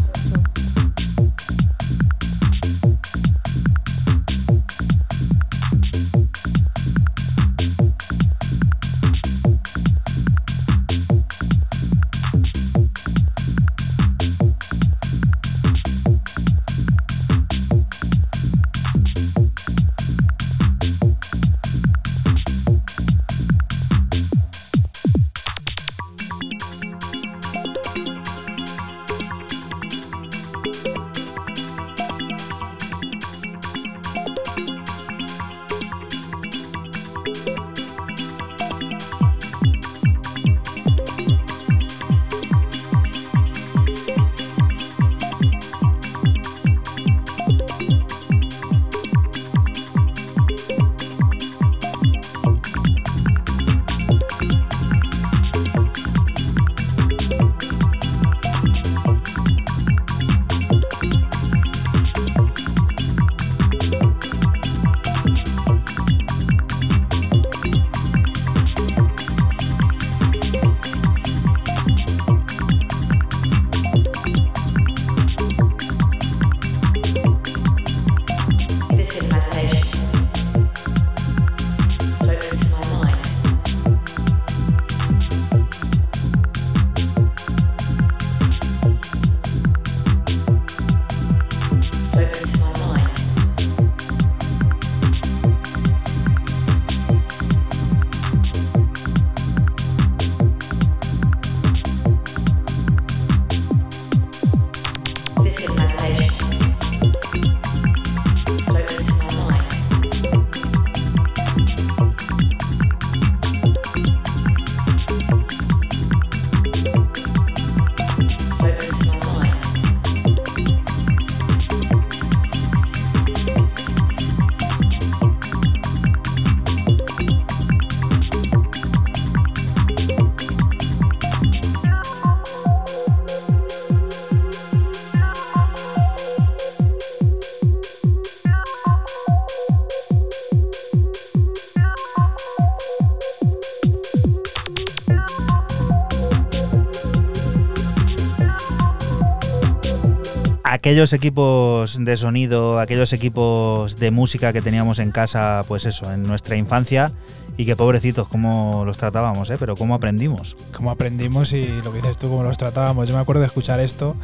[SPEAKER 12] Aquellos equipos de sonido, aquellos equipos de música que teníamos en casa, pues eso, en nuestra infancia, y que pobrecitos, cómo los tratábamos, ¿eh? Pero cómo aprendimos.
[SPEAKER 2] Cómo aprendimos y lo que dices tú, cómo los tratábamos. Yo me acuerdo de escuchar esto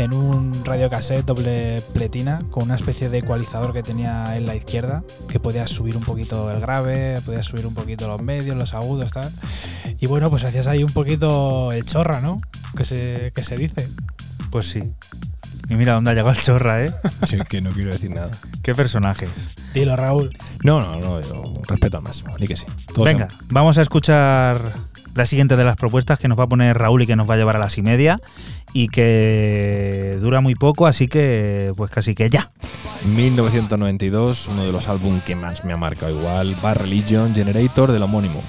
[SPEAKER 2] en un radiocassette doble pletina con una especie de ecualizador que tenía en la izquierda, que podías subir un poquito el grave, podías subir un poquito los medios, los agudos, tal. Y bueno, pues hacías ahí un poquito el chorra, ¿no? Que se, que se dice.
[SPEAKER 1] Pues sí. Y mira dónde ha llegado el chorra, ¿eh? [LAUGHS]
[SPEAKER 3] Sí, que no quiero decir nada.
[SPEAKER 1] Qué personajes.
[SPEAKER 2] Dilo, Raúl.
[SPEAKER 3] No, no, no, yo respeto al máximo. Di que sí. Todos
[SPEAKER 1] Venga, vamos a escuchar la siguiente de las propuestas que nos va a poner Raúl y que nos va a llevar a las y media y que dura muy poco, así que pues casi que ya.
[SPEAKER 3] 1992, uno de los álbumes que más me ha marcado igual, Bar Religion Generator del homónimo.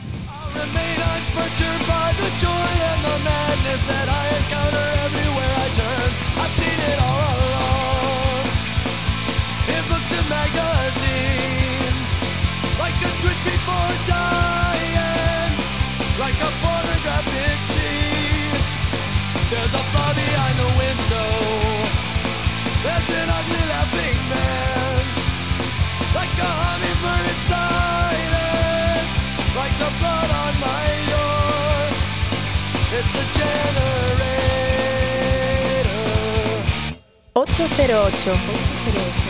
[SPEAKER 13] 808.
[SPEAKER 11] 808.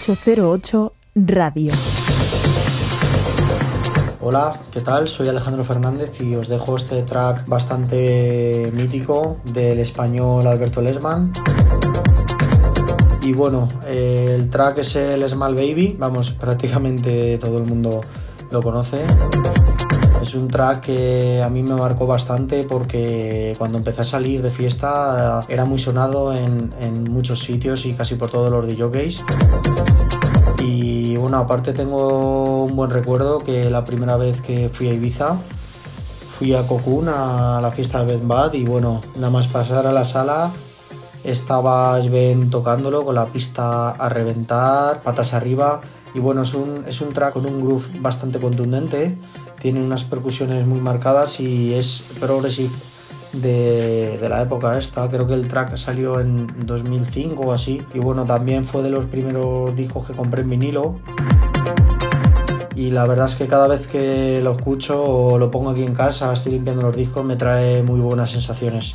[SPEAKER 4] ...808 Radio.
[SPEAKER 14] Hola, ¿qué tal? Soy Alejandro Fernández y os dejo este track bastante mítico del español Alberto Lesman. Y bueno, el track es el Small Baby, vamos, prácticamente todo el mundo lo conoce. Es un track que a mí me marcó bastante porque cuando empecé a salir de fiesta eh, era muy sonado en, muchos sitios y casi por todos los DJs. Y bueno, aparte tengo un buen recuerdo que la primera vez que fui a Ibiza fui a Cocoon a la fiesta de Ben Bad y bueno, nada más pasar a la sala estaba Ben tocándolo con la pista a reventar, patas arriba y bueno, es un, es un track con un groove bastante contundente, tiene unas percusiones muy marcadas y es progressive de, de la época esta. Creo que el track salió en 2005 o así. Y bueno, también fue de los primeros discos que compré en vinilo. Y la verdad es que cada vez que lo escucho o lo pongo aquí en casa, estoy limpiando los discos, me trae muy buenas sensaciones.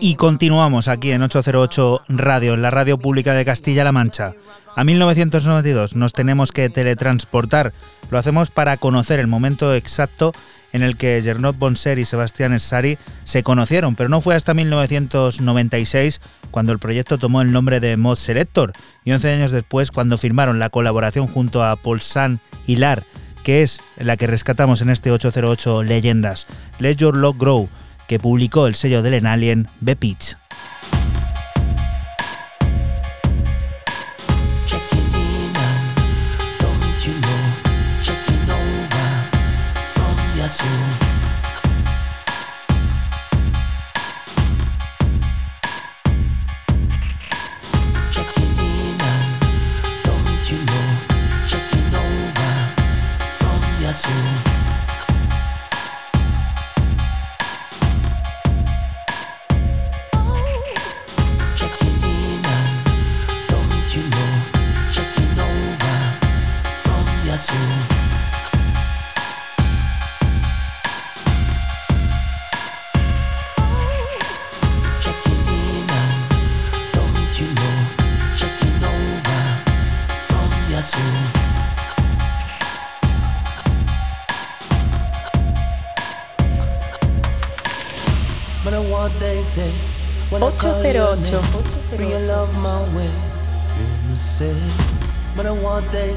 [SPEAKER 1] Y continuamos aquí en 808 Radio, en la radio pública de Castilla-La Mancha. A 1992 nos tenemos que teletransportar. Lo hacemos para conocer el momento exacto en el que Gernot Bonser y Sebastián Essari se conocieron, pero no fue hasta 1996 cuando el proyecto tomó el nombre de Mod Selector y 11 años después cuando firmaron la colaboración junto a Paul San y Lar, que es la que rescatamos en este 808 Leyendas, Let Your Love Grow, que publicó el sello del Enalien
[SPEAKER 13] checking in.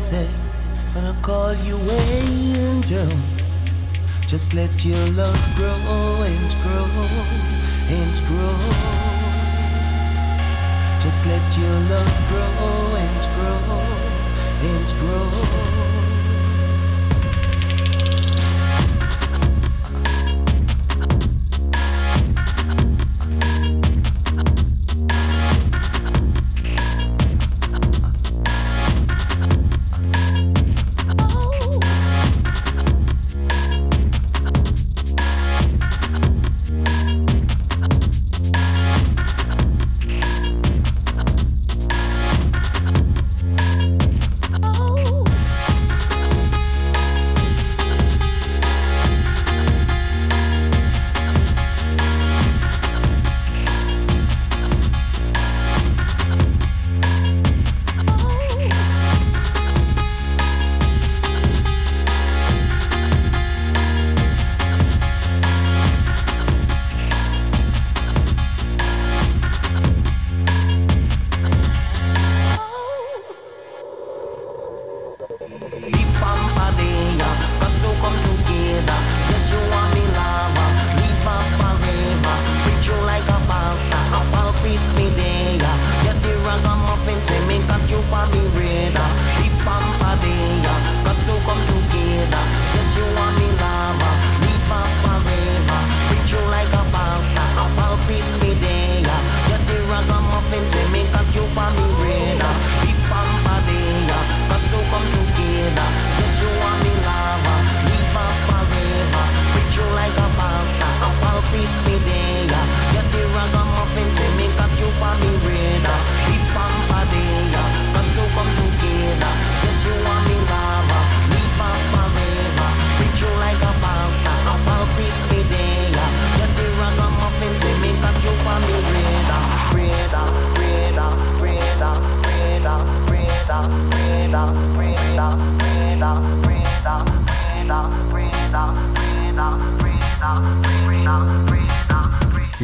[SPEAKER 13] Say. When I call you angel, just let your love grow and grow and grow. Just let your love grow and grow and grow.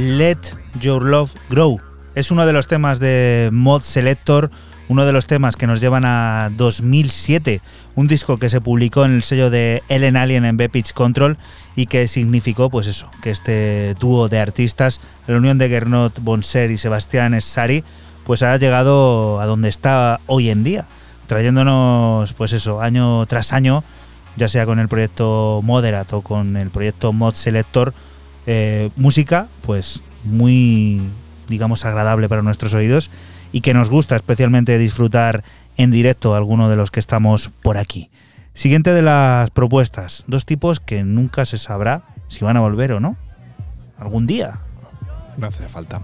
[SPEAKER 1] Let Your Love Grow. Es uno de los temas de Mod Selector, uno de los temas que nos llevan a 2007, un disco que se publicó en el sello de Ellen Alien en B-Pitch Control y que significó, pues eso, que este dúo de artistas, la unión de Gernot Bonser y Sebastián Sari, pues ha llegado a donde está hoy en día, trayéndonos, pues eso, año tras año, ya sea con el proyecto Moderat o con el proyecto Mod Selector, eh, música, pues muy, digamos, agradable para nuestros oídos y que nos gusta especialmente disfrutar en directo alguno de los que estamos por aquí. Siguiente de las propuestas, dos tipos que nunca se sabrá si van a volver o no. Algún día.
[SPEAKER 3] No hace falta.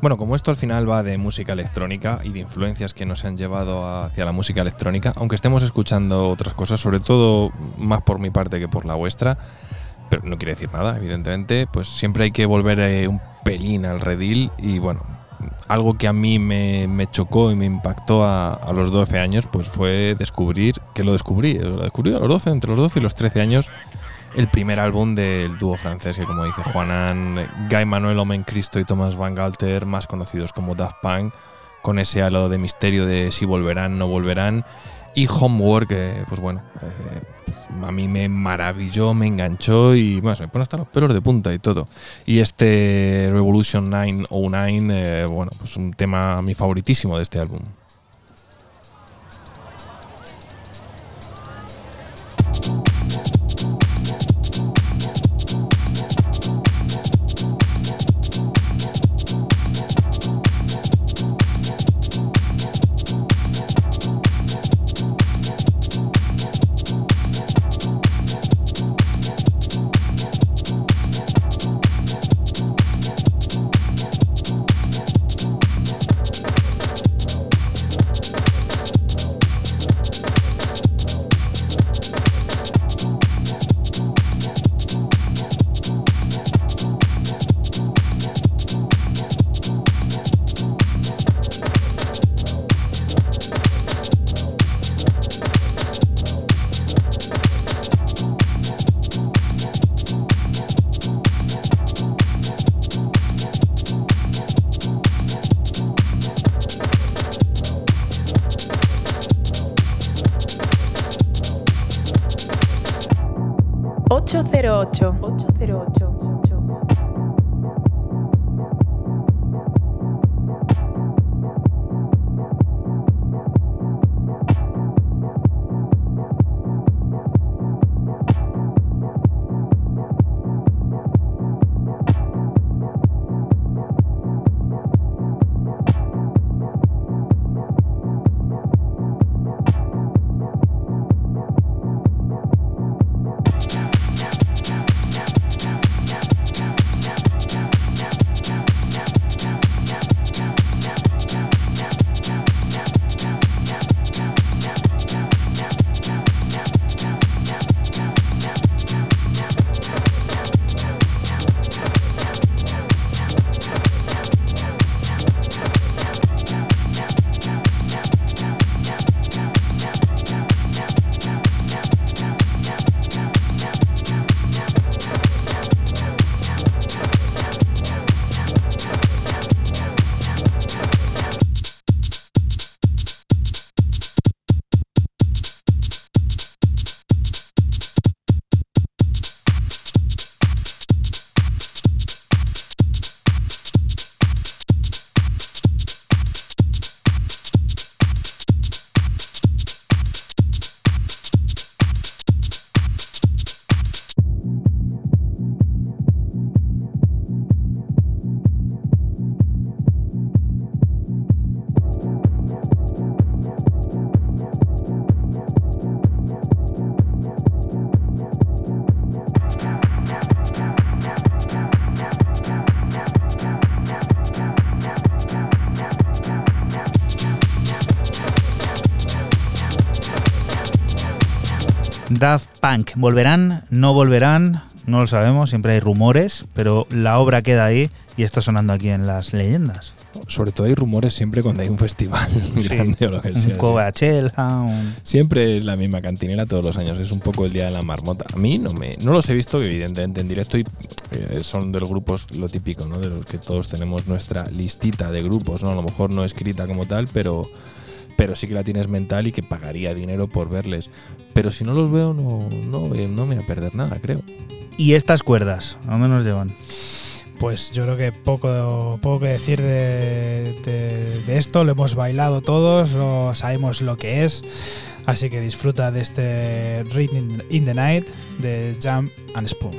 [SPEAKER 3] Bueno, como esto al final va de música electrónica y de influencias que nos han llevado hacia la música electrónica, aunque estemos escuchando otras cosas, sobre todo más por mi parte que por la vuestra, pero no quiere decir nada, evidentemente, pues siempre hay que volver eh, un pelín al redil y bueno, algo que a mí me, me chocó y me impactó a, a, los 12 años, pues fue descubrir, que lo descubrí, lo descubrí a los 12, entre los 12 y los 13 años, el primer álbum del dúo francés, que como dice Juanan, Guy Manuel Omen Cristo y Thomas Van Galter, más conocidos como Daft Punk, con ese halo de misterio de si volverán, no volverán, y Homework, que pues bueno, eh, a mí me maravilló, me enganchó y bueno, se me pone hasta los pelos de punta y todo. Y este Revolution 909, eh, bueno, pues un tema mi favoritísimo de este álbum.
[SPEAKER 1] Daft Punk. ¿Volverán? ¿No volverán? no lo sabemos, siempre hay rumores, pero la obra queda ahí y está sonando aquí en las leyendas.
[SPEAKER 3] Sobre todo hay rumores siempre cuando hay un festival [LAUGHS] grande o lo que
[SPEAKER 1] Un
[SPEAKER 3] sea. sí.
[SPEAKER 1] Coachella, un-
[SPEAKER 3] Siempre es la misma cantinera todos los años, es un poco el día de la marmota. A mí no me no los he visto evidentemente en directo y eh, son de los grupos lo típico, ¿no? De los que todos tenemos nuestra listita de grupos, ¿no? A lo mejor no escrita como tal, pero pero sí que la tienes mental y que pagaría dinero por verles. Pero si no los veo no no, eh, no me voy a perder nada, creo.
[SPEAKER 1] ¿Y estas cuerdas? ¿A dónde nos llevan?
[SPEAKER 15] Pues yo creo que poco, poco que decir de, de- de esto, lo hemos bailado todos, lo- sabemos lo que es, así que disfruta de este in, in the Night de Jam and Spoon.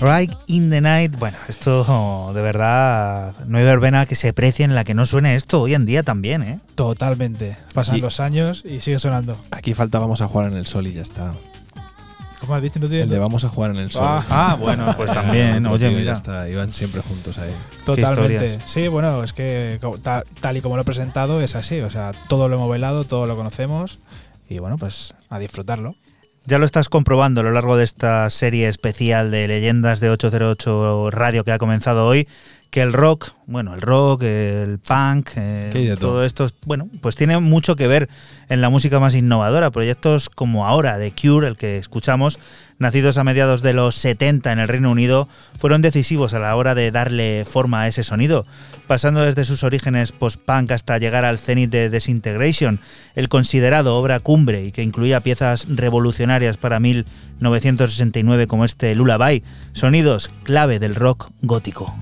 [SPEAKER 16] Right in the Night.
[SPEAKER 1] Bueno, esto de verdad no hay verbena que se precie en la que no suene esto hoy en día también, ¿eh?
[SPEAKER 15] Totalmente. Pasan
[SPEAKER 3] Y-
[SPEAKER 15] los años y sigue sonando.
[SPEAKER 3] Aquí falta vamos a jugar en el sol y ya está.
[SPEAKER 15] ¿Cómo has dicho? No tiene-
[SPEAKER 3] El de vamos a jugar en el sol.
[SPEAKER 15] Ah.
[SPEAKER 1] Ah, bueno, pues también, oye, mira.
[SPEAKER 3] Ya está, iban siempre juntos ahí.
[SPEAKER 15] Totalmente. Sí, bueno, es que tal y como lo he presentado es así. O sea, todo lo hemos bailado, todo lo conocemos. Y bueno, pues a disfrutarlo.
[SPEAKER 1] Ya lo estás comprobando a lo largo de esta serie especial de leyendas de 808 Radio que ha comenzado hoy, que el rock, bueno, el rock, el punk, eh, todo esto, bueno, pues tiene mucho que ver en la música más innovadora. Proyectos como ahora de Cure, el que escuchamos, nacidos a mediados de los 70 en el Reino Unido, fueron decisivos a la hora de darle forma a ese sonido, pasando desde sus orígenes post-punk hasta llegar al cenit de Disintegration, el considerado obra cumbre y que incluía piezas revolucionarias para 1969 como este Lullaby, sonidos clave del rock gótico.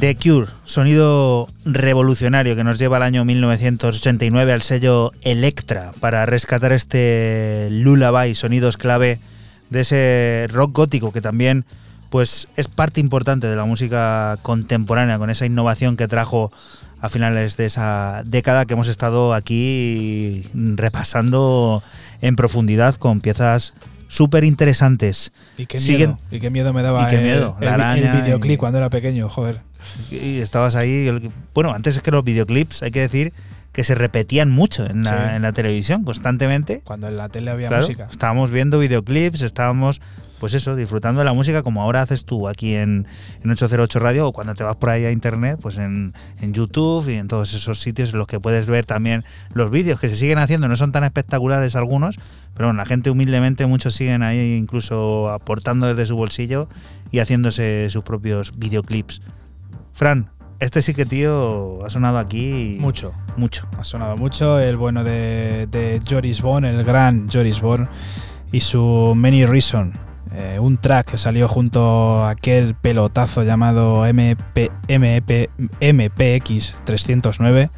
[SPEAKER 17] The
[SPEAKER 1] Cure, sonido revolucionario que nos lleva al año 1989 al sello Electra para rescatar este lullaby, sonidos clave de ese rock gótico que también pues es parte importante de la música contemporánea con esa innovación que trajo a finales de esa década que hemos estado aquí repasando en profundidad con piezas súper interesantes.
[SPEAKER 2] Y qué
[SPEAKER 1] Siguen-
[SPEAKER 2] miedo, y qué miedo me daba
[SPEAKER 1] Y qué
[SPEAKER 2] el-
[SPEAKER 1] miedo,
[SPEAKER 2] el,
[SPEAKER 1] la
[SPEAKER 2] el
[SPEAKER 1] araña y-
[SPEAKER 2] videoclip cuando era pequeño, joder.
[SPEAKER 1] Y estabas ahí. Bueno, antes es que los videoclips, hay que decir que se repetían mucho en la,
[SPEAKER 2] Sí.
[SPEAKER 1] en la televisión constantemente.
[SPEAKER 2] Cuando en la tele había
[SPEAKER 1] Claro,
[SPEAKER 2] música.
[SPEAKER 1] estábamos viendo videoclips, estábamos pues eso, disfrutando de la música como ahora haces tú aquí en, en 808 Radio o cuando te vas por ahí a internet, pues en, en YouTube y en todos esos sitios en los que puedes ver también los vídeos que se siguen haciendo, no son tan espectaculares algunos, pero bueno, la gente humildemente, muchos siguen ahí incluso aportando desde su bolsillo y haciéndose sus propios videoclips. Fran, este sí que tío ha sonado aquí
[SPEAKER 2] Mucho.
[SPEAKER 1] mucho.
[SPEAKER 2] Ha sonado mucho el bueno de, de Joris Bond, el gran Joris Bond, y su Many Reason. eh, un track que salió junto a aquel pelotazo llamado MP, MP, MPX 309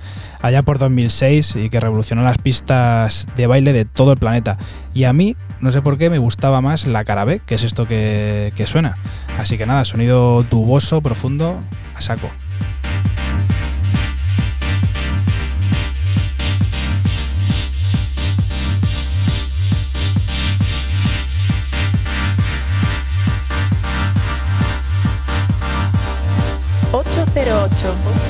[SPEAKER 2] allá por 2006 y que revolucionó las pistas de baile de todo el planeta. Y a mí, no sé por qué, me gustaba más la cara B, que es esto que, que suena. Así que nada, sonido tuboso, profundo, a saco.
[SPEAKER 4] ocho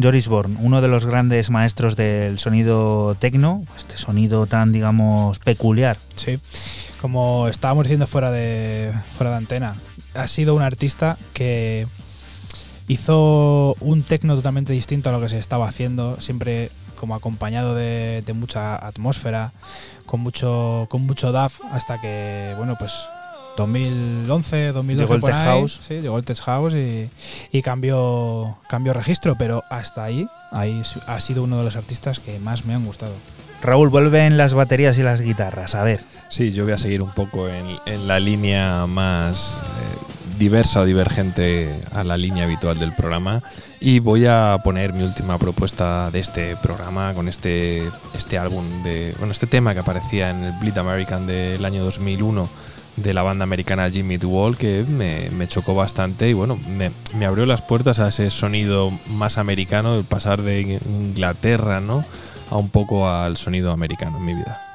[SPEAKER 1] Joris Born, uno de los grandes maestros del sonido tecno, este sonido tan, digamos, peculiar.
[SPEAKER 2] Sí, como estábamos diciendo fuera de, fuera de antena, ha sido un artista que hizo un tecno totalmente distinto a lo que se estaba haciendo, siempre como acompañado de, de mucha atmósfera, con mucho, con mucho DAF, hasta que, bueno, pues 2011, 2012
[SPEAKER 1] Llegó el Tech House.
[SPEAKER 2] sí, llegó el Tech House y, y cambió, cambió registro, pero hasta ahí, ahí ha sido uno de los artistas que más me han gustado.
[SPEAKER 1] Raúl, vuelven las baterías y las guitarras, a ver.
[SPEAKER 3] Sí, yo voy a seguir un poco en, en la línea más eh, diversa o divergente a la línea habitual del programa y voy a poner mi última propuesta de este programa con este, este álbum de bueno este tema que aparecía en el Bleed American del año 2001 de la banda americana Jimmy Wall que me, me chocó bastante y bueno me, me abrió las puertas a ese sonido más americano el pasar de Inglaterra no a un poco al sonido americano en mi vida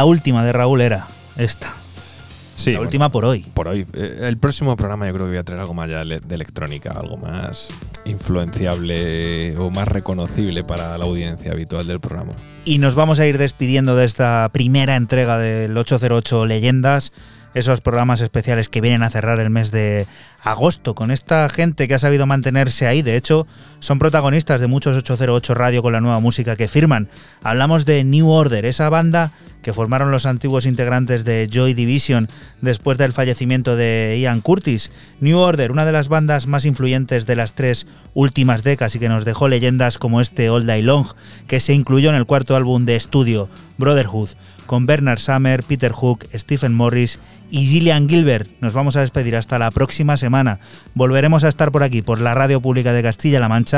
[SPEAKER 1] la última de Raúl era esta.
[SPEAKER 3] Sí,
[SPEAKER 1] la
[SPEAKER 3] bueno,
[SPEAKER 1] última por hoy.
[SPEAKER 3] Por hoy. Eh, el próximo programa yo creo que voy a traer algo más ya de electrónica, algo más influenciable o más reconocible para la audiencia habitual del programa.
[SPEAKER 1] Y nos vamos a ir despidiendo de esta primera entrega del 808 Leyendas, esos programas especiales que vienen a cerrar el mes de agosto, con esta gente que ha sabido mantenerse ahí. De hecho, son protagonistas de muchos 808 Radio con la nueva música que firman. Hablamos de New Order, esa banda que formaron los antiguos integrantes de Joy Division después del fallecimiento de Ian Curtis. New Order, una de las bandas más influyentes de las tres últimas décadas y que nos dejó leyendas como este All Day Long, que se incluyó en el cuarto álbum de estudio, Brotherhood, con Bernard Summer, Peter Hook, Stephen Morris y Gillian Gilbert. Nos vamos a despedir hasta la próxima semana. Volveremos a estar por aquí, por la Radio Pública de Castilla-La Mancha,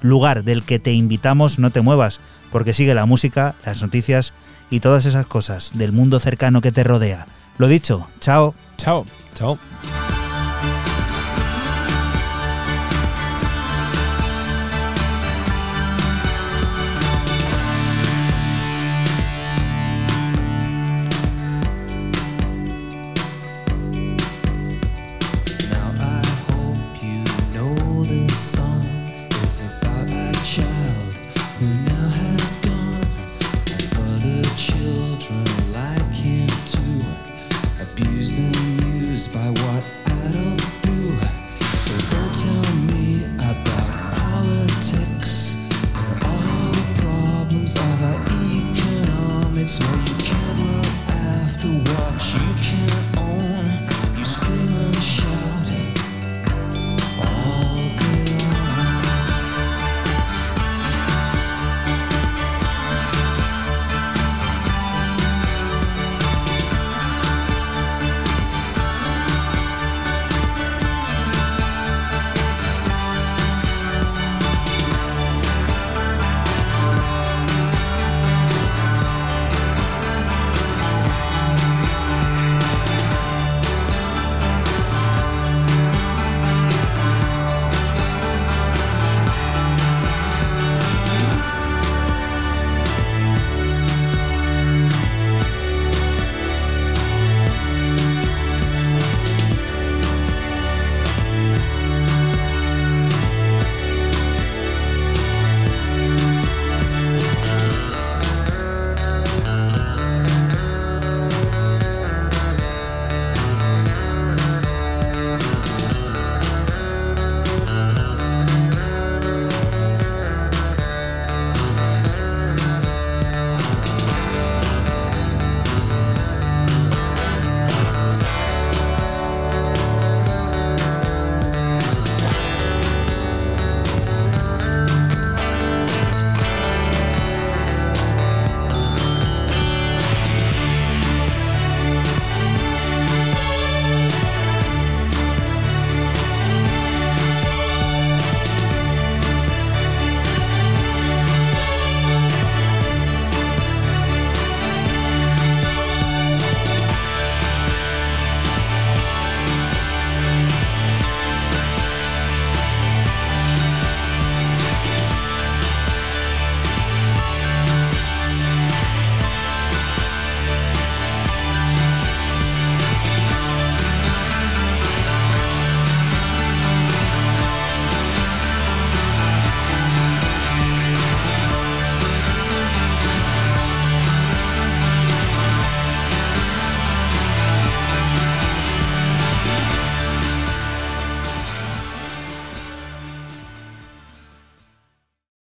[SPEAKER 1] lugar del que te invitamos, no te muevas, porque sigue la música, las noticias y todas esas cosas del mundo cercano que te rodea. Lo dicho, chao.
[SPEAKER 2] Chao.
[SPEAKER 3] Chao.